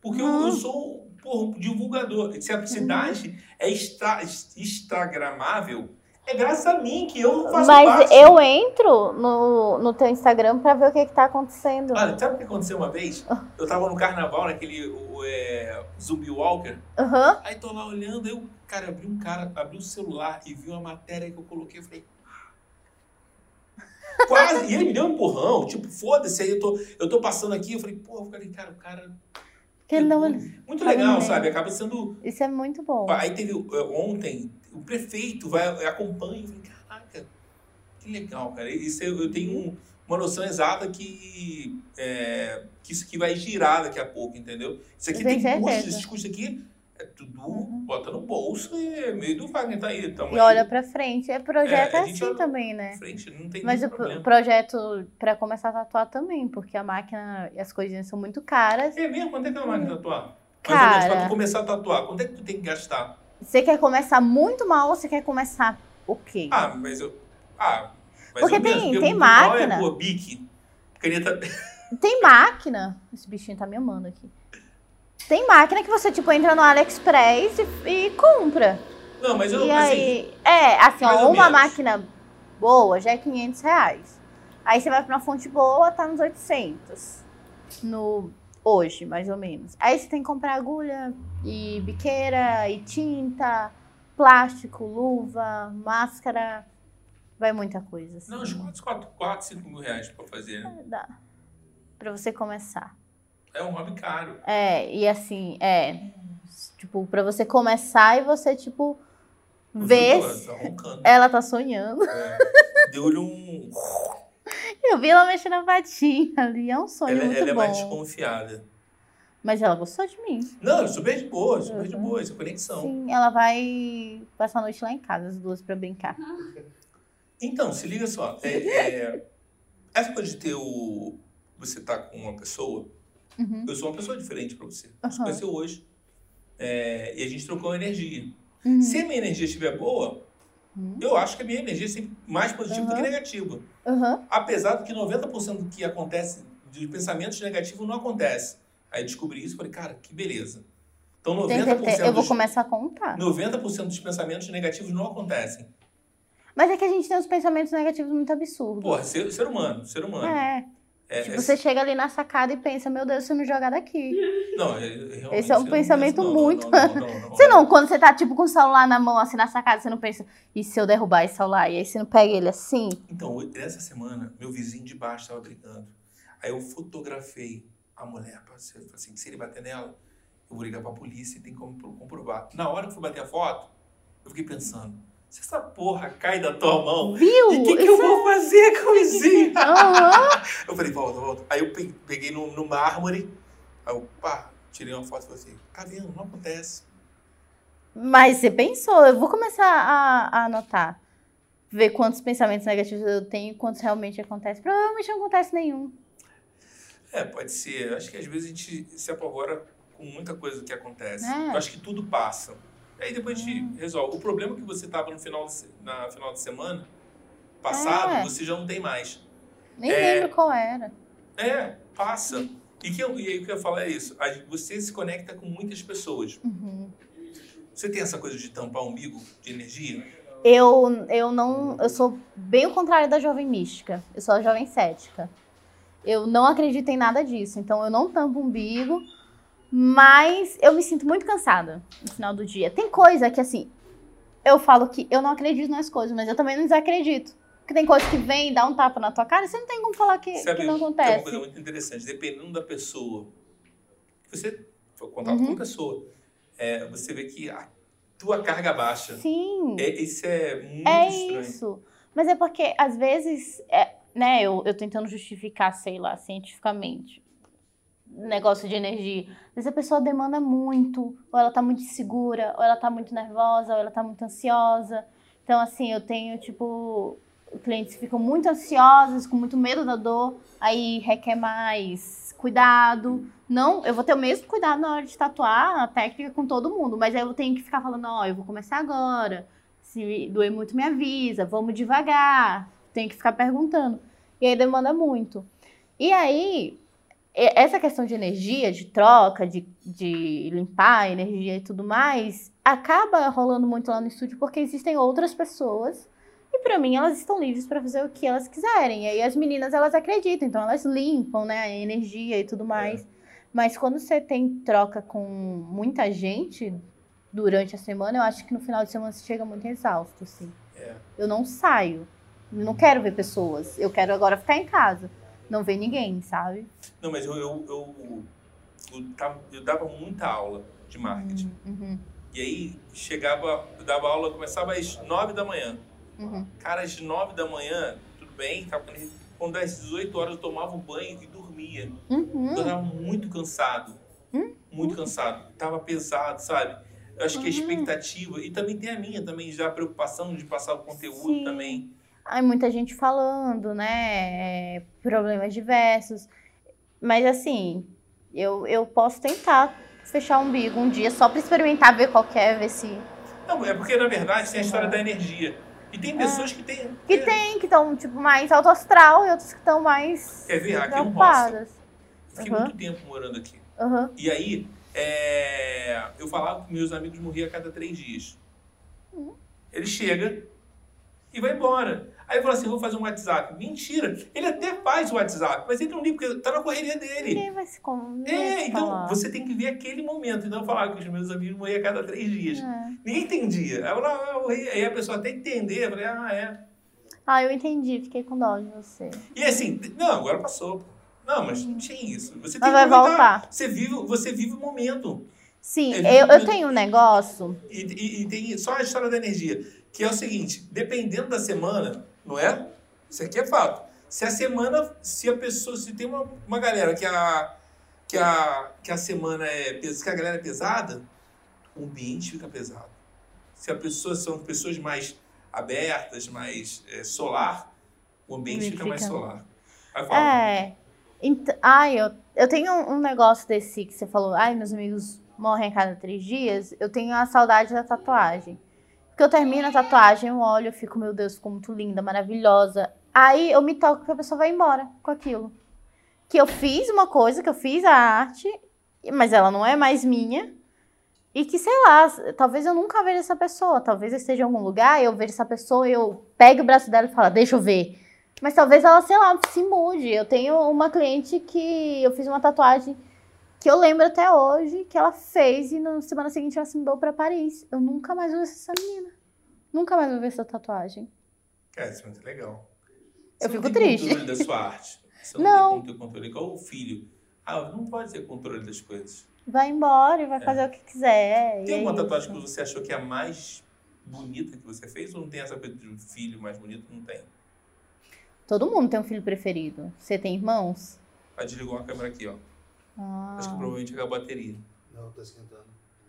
Porque eu, eu Uhum. sou porra, um divulgador. Se a cidade é extra, instagramável, é graças a mim que eu faço Mas parte. eu entro no, no teu Instagram pra ver o que que tá acontecendo. Olha, sabe o que aconteceu uma vez? Eu tava no carnaval, naquele o, é, Zumbi Walker. Aham. Aí tô lá olhando, eu, cara, abri um cara, abri o celular e vi uma matéria que eu coloquei, eu falei. Quase! E ele me deu um empurrão, tipo, foda-se, aí eu tô, eu tô passando aqui, eu falei, pô, falei, cara, o cara. Que Muito legal, sabe? Acaba sendo. Isso é muito bom. Aí teve eh, ontem, o prefeito vai acompanha, eu falei, caraca, que legal, cara. Isso eu, eu tenho um- uma noção exata que, é, que isso aqui vai girar daqui a pouco, entendeu? Isso aqui Tem tem, esses custos aqui é tudo, Uhum. bota no bolso e é meio do Wagner tá aí. Tamo E aí, olha pra frente. É projeto É, é, a assim também, né? frente, não tem Mas o pro- problema. projeto pra começar a tatuar também, porque a máquina e as coisinhas são muito caras. É mesmo? Quanto é que é uma máquina tatuar? Mais ou menos, pra Cara. tu começar a tatuar, quanto é que tu tem que gastar? Você quer começar muito mal ou você quer começar o quê? Ah, mas eu... Ah, mais Porque menos, tem- porque tem mal máquina. É, pô, bique, caneta... Tem máquina. Esse bichinho tá me amando aqui. Tem máquina que você, tipo, entra no AliExpress e, e compra. Não, mas eu... e assim, aí. É, assim, ó, uma máquina boa, já é 500 reais. Aí você vai pra uma fonte boa, tá nos 800. No, hoje, mais ou menos. Aí você tem que comprar agulha e biqueira e tinta, plástico, luva, máscara. Vai muita coisa. Assim. Não, uns 4, 4, 4, 5 mil reais pra fazer, né? Dá. Pra você começar. É um hobby caro. É, e assim, é. Tipo, pra você começar e você, tipo, Eu ver. Tá roncando. Ela tá sonhando. É. Deu-lhe um. Eu vi ela mexendo a patinha ali. É um sonho Ela, muito ela é bom. mais desconfiada. Mas ela gostou de mim. Não, super de boa, super de Uhum. boa, essa conexão. Sim, ela vai passar a noite lá em casa, as duas, pra brincar. Então, se liga só. é, é, essa coisa de ter o. Você tá com uma pessoa. Uhum. Eu sou uma pessoa diferente pra você. Se Aham. conheceu hoje. é, e a gente trocou energia. Uhum. Se a minha energia estiver boa, Uhum. eu acho que a minha energia é sempre mais positiva do que negativa. Uhum. Apesar de que 90% do que acontece, de pensamentos negativos, não acontece. Aí eu descobri isso e falei, cara, que beleza. Então Tem 90%, certeza. Eu vou dos, começar a contar. 90 dos pensamentos negativos não acontecem. Mas é que a gente tem uns pensamentos negativos muito absurdos. Porra, ser, ser humano, ser humano. É. É, Tipo, é- você chega ali na sacada e pensa, meu Deus, se eu me jogar daqui. Não, é- Esse é um pensamento não, muito- Não, não, Você não, quando você tá, tipo, com o celular na mão, assim, na sacada, você não pensa, e se eu derrubar esse celular? E aí você não pega ele assim? Então, essa semana, meu vizinho de baixo estava brigando. Aí eu fotografei a mulher. Falei assim, se ele bater nela, eu vou ligar pra polícia e tem como pro- comprovar. Na hora que eu fui bater a foto, eu fiquei pensando, se essa porra cai da tua mão, Viu? e o que, que eu vou fazer com o vizinho? Aham. Eu falei, volta, volta. Aí eu pe- peguei no, no mármore, aí eu, pá, tirei uma foto e falei assim, tá vendo, não acontece. Mas você pensou, eu vou começar a, a anotar. Ver quantos pensamentos negativos eu tenho e quantos realmente acontecem. Provavelmente não acontece nenhum. É, pode ser. Acho que às vezes a gente se apavora com muita coisa que acontece. É. Eu acho que tudo passa. Aí depois a gente Hum. resolve. O problema é que você tava no final de, na final de semana passado, É. você já não tem mais. Nem É. lembro qual era. É, passa. E, que eu, e aí o que eu ia falar é isso. Você se conecta com muitas pessoas. Uhum. Você tem essa coisa de tampar o umbigo de energia? Eu, eu não. Eu sou bem o contrário da jovem mística. Eu sou a jovem cética. Eu não acredito em nada disso. Então eu não tampo o umbigo. Mas eu me sinto muito cansada no final do dia. Tem coisa que, assim, eu falo que eu não acredito nas coisas, mas eu também não desacredito. Porque tem coisa que vem e dá um tapa na tua cara você não tem como falar que, Sabe, que não tem uma acontece. coisa muito interessante. Dependendo da pessoa, você for contato Uhum. com a pessoa, é, você vê que a tua carga baixa. Sim. É, isso é muito É estranho. isso. Mas é porque, às vezes, é, né, eu, eu tentando justificar, sei lá, cientificamente, negócio de energia. Vezes a pessoa demanda muito, ou ela tá muito insegura, ou ela tá muito nervosa, ou ela tá muito ansiosa. Então, assim, eu tenho, tipo, clientes que ficam muito ansiosos, com muito medo da dor, aí requer mais cuidado. Não, eu vou ter o mesmo cuidado na hora de tatuar a técnica com todo mundo, mas aí eu tenho que ficar falando, ó, eu vou começar agora. Se doer muito, me avisa. Vamos devagar. Tenho que ficar perguntando. E aí demanda muito. E aí, essa questão de energia, de troca, de, de limpar a energia e tudo mais, acaba rolando muito lá no estúdio porque existem outras pessoas. E pra mim, elas estão livres pra fazer o que elas quiserem. E aí as meninas, elas acreditam. Então, elas limpam, né, a energia e tudo mais. Mas quando você tem troca com muita gente durante a semana, eu acho que no final de semana você chega muito exausto, assim. É. Eu não saio. Não quero ver pessoas. Eu quero agora ficar em casa. Não ver ninguém, sabe? Não, mas eu, eu, eu, eu, tava- eu dava muita aula de marketing. Uhum, E aí chegava, eu dava aula, começava às 9 da manhã. uhum. Cara, às 9 da manhã, tudo bem, tava, quando às 18 horas eu tomava um banho e dormia. Uhum. Eu tava muito cansado. Hum? Muito cansado. Tava pesado, sabe? Eu acho que a Uhum. expectativa, e também tem a minha também, já a preocupação de passar o conteúdo Sim. também. Aí muita gente falando, né? é, Problemas diversos. Mas assim, eu, eu posso tentar fechar o umbigo um dia só pra experimentar, ver qual é, ver se. Não, é porque na verdade tem a história da energia. E tem pessoas que têm. É. Que tem, que estão, tipo, mais alto astral e outros que estão mais Quer ver? Aqui é um hostel. Fiquei Uhum. muito tempo morando aqui. Aham. E aí, é, eu falava que meus amigos morriam a cada três dias. Hum. Ele chega e vai embora. Aí fala assim, vou fazer um WhatsApp. Mentira. Ele até faz o WhatsApp, mas ele não liga, porque tá na correria dele. Ninguém vai se com- É, então falar. você tem que ver aquele momento. Então eu falava que os meus amigos morriam a cada três dias. É. Ninguém entendia. Aí, eu falava, ah. Aí a pessoa até entender, eu falei, ah, é. Ah, eu entendi, fiquei com dó de você. E assim, não, agora passou. Não, mas não tinha isso. Você tem Mas vai voltar. Você vive, você vive o momento. Sim, É, eu, eu tenho um negócio. E, e- e tem só a história da energia, que é o seguinte, dependendo da semana, não é? Isso aqui é fato. Se a semana, se a pessoa, se tem uma, uma galera que a, que a, que a semana é, pes- que a galera é pesada, o ambiente fica pesado. Se a pessoa são pessoas mais abertas, mais é, solar, o ambiente Ele fica, mais fica- solar. Aí fala, É. Ent... Ai, eu, eu tenho um, um negócio desse que você falou. Ai, meus amigos morrem a cada três dias. Eu tenho a saudade da tatuagem. Porque eu termino a tatuagem, eu olho, eu fico, meu Deus, ficou muito linda, maravilhosa. Aí eu me toco que a pessoa vai embora com aquilo. Que eu fiz uma coisa, que eu fiz a arte, mas ela não é mais minha. E que, sei lá, talvez eu nunca veja essa pessoa. Talvez eu esteja em algum lugar, eu vejo essa pessoa, eu pego o braço dela e falo, deixa eu ver. Mas talvez ela, sei lá, se mude. Eu tenho uma cliente que eu fiz uma tatuagem que eu lembro até hoje que ela fez e na semana seguinte ela se mudou pra Paris. Eu nunca mais vou ver essa menina. Nunca mais vou ver essa tatuagem. Cara, isso é muito legal. Eu Você não fico tem triste. controle da sua arte. Você não, Não. tem controle. Igual o filho. Ah, não pode ter controle das coisas. Vai embora e vai fazer o que quiser. Tem é alguma isso. tatuagem que você achou que é a mais bonita que você fez? Ou não tem essa coisa de um filho mais bonito? Não tem. Todo mundo tem um filho preferido. Você tem irmãos? Aí desligou a câmera aqui, ó. Ah, Acho que provavelmente acabou a bateria. Não, tá esquentando.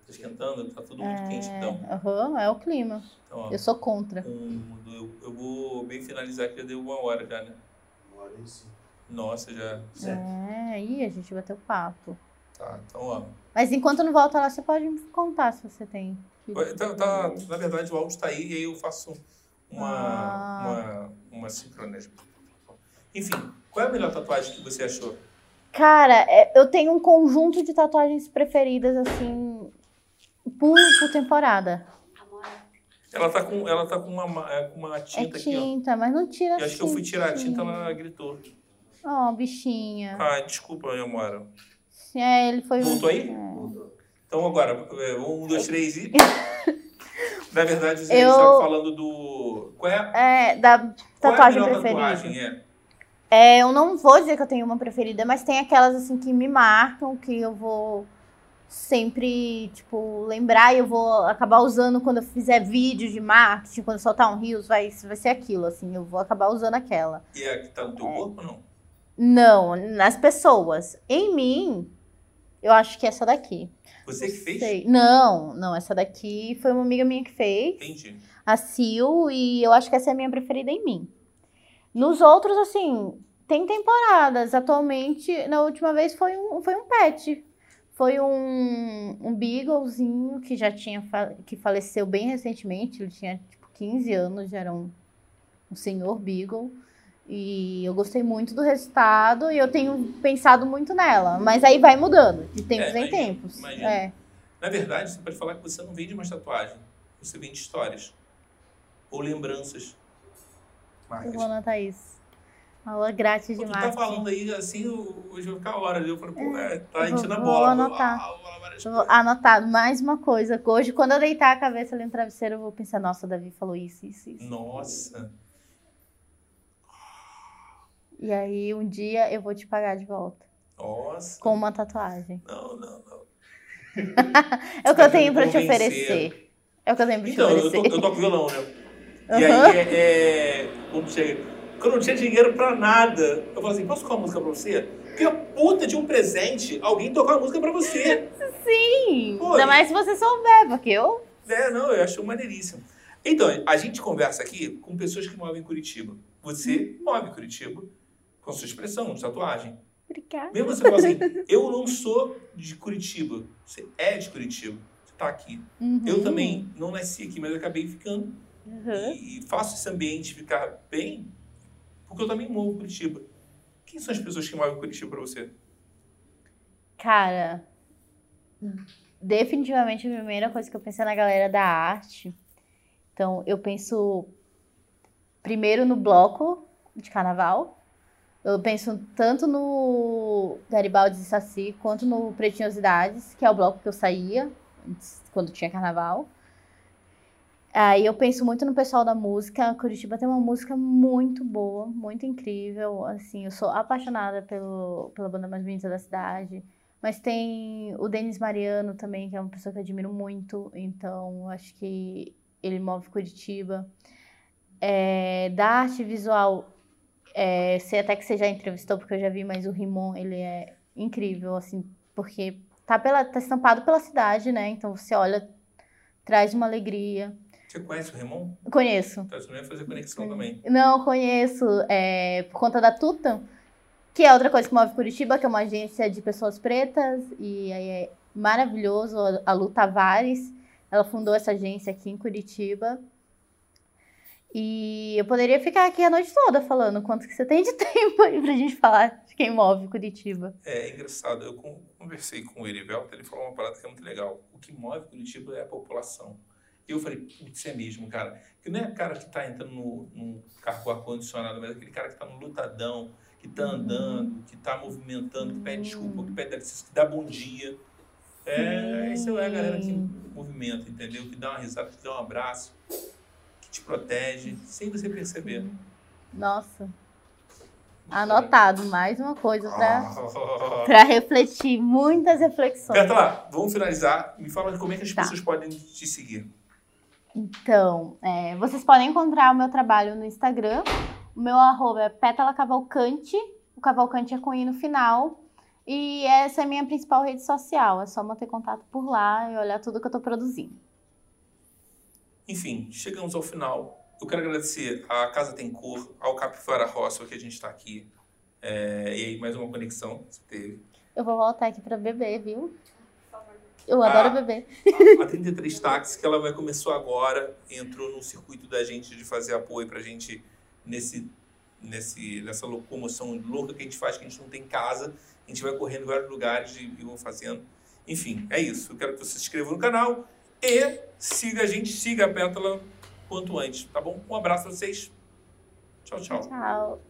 Tá esquentando, tá tudo muito quente então. aham, é o clima. Então, ó, Eu sou contra. um, eu, eu vou bem finalizar que já deu uma hora já, né? Uma hora e cinco. Nossa, já. É, aí a gente bateu papo. Tá, então, ó. Mas enquanto não volta lá, você pode me contar se você tem. Tá, tá- na verdade, o áudio tá aí e aí eu faço uma, Ah. uma, uma sincronia. Enfim, qual é a melhor tatuagem que você achou? Cara, é, eu tenho um conjunto de tatuagens preferidas, assim, por, por temporada. Amora. Ela tá com, ela tá com uma, ma- é, com uma É tinta aqui, ó. tinta, mas não tira E acho que eu fui tirar a tinta, tinta. ela gritou. Ó, bichinha. Ah, desculpa, meu amor. É, ele foi. Voltou aí? É. Então agora, é, um, dois, três e. Na verdade, você Eu- estava falando do. Qual é, É, da é a tatuagem melhor preferida. tatuagem? É. É, eu não vou dizer que eu tenho uma preferida, mas tem aquelas assim que me marcam, que eu vou sempre, tipo, lembrar e eu vou acabar usando quando eu fizer vídeo de marketing, quando soltar um Reels, vai, vai ser aquilo, assim, eu vou acabar usando aquela. E é a que tá no teu É. corpo ou não? Não, nas pessoas. Em mim, eu acho que é essa daqui. Você que fez? Sei. Não, não, essa daqui foi uma amiga minha que fez. Entendi. a Sil, e eu acho que essa é a minha preferida em mim. Nos outros, assim, tem temporadas. Atualmente, na última vez foi um, foi um pet. Foi um, um beaglezinho que já tinha que faleceu bem recentemente. Ele tinha tipo 15 anos, já era um, um senhor beagle. E eu gostei muito do resultado e eu tenho pensado muito nela. Mas aí vai mudando, de tempos É, em tempos. imagino. É. Na verdade, você pode falar que você não vende mais tatuagem. Você vende histórias. Ou lembranças. Vou anotar isso. Aula grátis de Pô, tu tá marketing. falando aí assim, hoje eu vou ficar horas. Eu falei, pô, é, tá eu enchendo a vou bola. anotar. Vou Eu vou coisas. anotar mais uma coisa. Hoje, quando eu deitar a cabeça ali no travesseiro, eu vou pensar, nossa, o Davi falou isso, isso, isso. Nossa. E aí, um dia eu vou te pagar de volta. Nossa. Com uma tatuagem. Não, não, não. É o que tá eu tenho pra te oferecer. É o que eu tenho pra te Então, eu, oferecer. eu toco violão, né? E aí, é, é, quando, chega, quando eu não tinha dinheiro pra nada, eu falei assim, posso tocar uma música pra você? Que a puta de um presente, alguém tocar uma música pra você. Sim! Pô, Ainda mais se você souber, porque eu. É, não, eu acho maneiríssimo. Então, a gente conversa aqui com pessoas que moram em Curitiba. Você move em Curitiba com sua expressão de tatuagem. Obrigada. Mesmo você fala assim, eu não sou de Curitiba. Você é de Curitiba. Você tá aqui. Uhum. Eu também não nasci aqui, mas eu acabei ficando. Uhum. E, faço esse ambiente ficar bem, porque eu também movo em Curitiba. Quem são as pessoas que moram em Curitiba pra você? Cara, definitivamente a primeira coisa que eu pensei é na galera da arte. Então, eu penso primeiro no bloco de carnaval. Eu penso tanto no Garibaldi e Saci quanto no Pretinhosidades, que é o bloco que eu saía antes, quando tinha carnaval. Aí eu penso muito no pessoal da música. Curitiba tem uma música muito boa, muito incrível. Assim, eu sou apaixonada pelo, pela banda mais bonita da cidade. Mas tem o Denis Mariano também, que é uma pessoa que eu admiro muito. Então, acho que ele move Curitiba. É, da arte visual, é, sei até que você já entrevistou, porque eu já vi, mas o Rimon, ele é incrível, assim, porque tá, pela, tá estampado pela cidade, né? Então você olha, traz uma alegria. Você conhece o Ramon? Conheço. Então, você não ia fazer conexão também. Não, conheço, é, por conta da Tuta, que é outra coisa que move Curitiba, que é uma agência de pessoas pretas, e aí é maravilhoso, a Lu Tavares, ela fundou essa agência aqui em Curitiba, e eu poderia ficar aqui a noite toda falando quanto que você tem de tempo aí pra gente falar de quem move Curitiba. É engraçado, eu conversei com o Erivelto, ele falou uma parada que é muito legal. O que move Curitiba é a população. E eu falei, putz, é mesmo, cara. Que não é o cara que tá entrando no, no carro ar-condicionado, mas é aquele cara que tá no lutadão, que tá andando, que tá movimentando, que pede desculpa, que pede licença, que dá bom dia. É, isso é a galera que movimenta, entendeu? Que dá uma risada, que dá um abraço te protege, sem você perceber. Nossa. Anotado, mais uma coisa para refletir, muitas reflexões. Berta lá, vamos finalizar. Me fala como é que as Tá. pessoas podem te seguir. Então, é, vocês podem encontrar o meu trabalho no Instagram. O meu arroba é Pétala Cavalcante. O Cavalcante é com I no final. E essa é a minha principal rede social. É só manter contato por lá e olhar tudo que eu tô produzindo. Enfim, chegamos ao final. Eu quero agradecer à Casa Tem Cor, ao Capivara Hostel que a gente está aqui. É, e aí, mais uma conexão que você teve. Eu vou voltar aqui pra beber, viu? Eu Ah. adoro beber. A 33 Táxi, que ela vai começou agora, entrou no circuito da gente de fazer apoio pra gente nesse, nesse, nessa locomoção louca que a gente faz, que a gente não tem casa. A gente vai correndo em vários lugares e, e vão fazendo. Enfim, é isso. Eu quero que você se inscreva no canal e siga a gente, siga a Pétala quanto antes, tá bom? Um abraço pra vocês. Tchau, tchau. Tchau.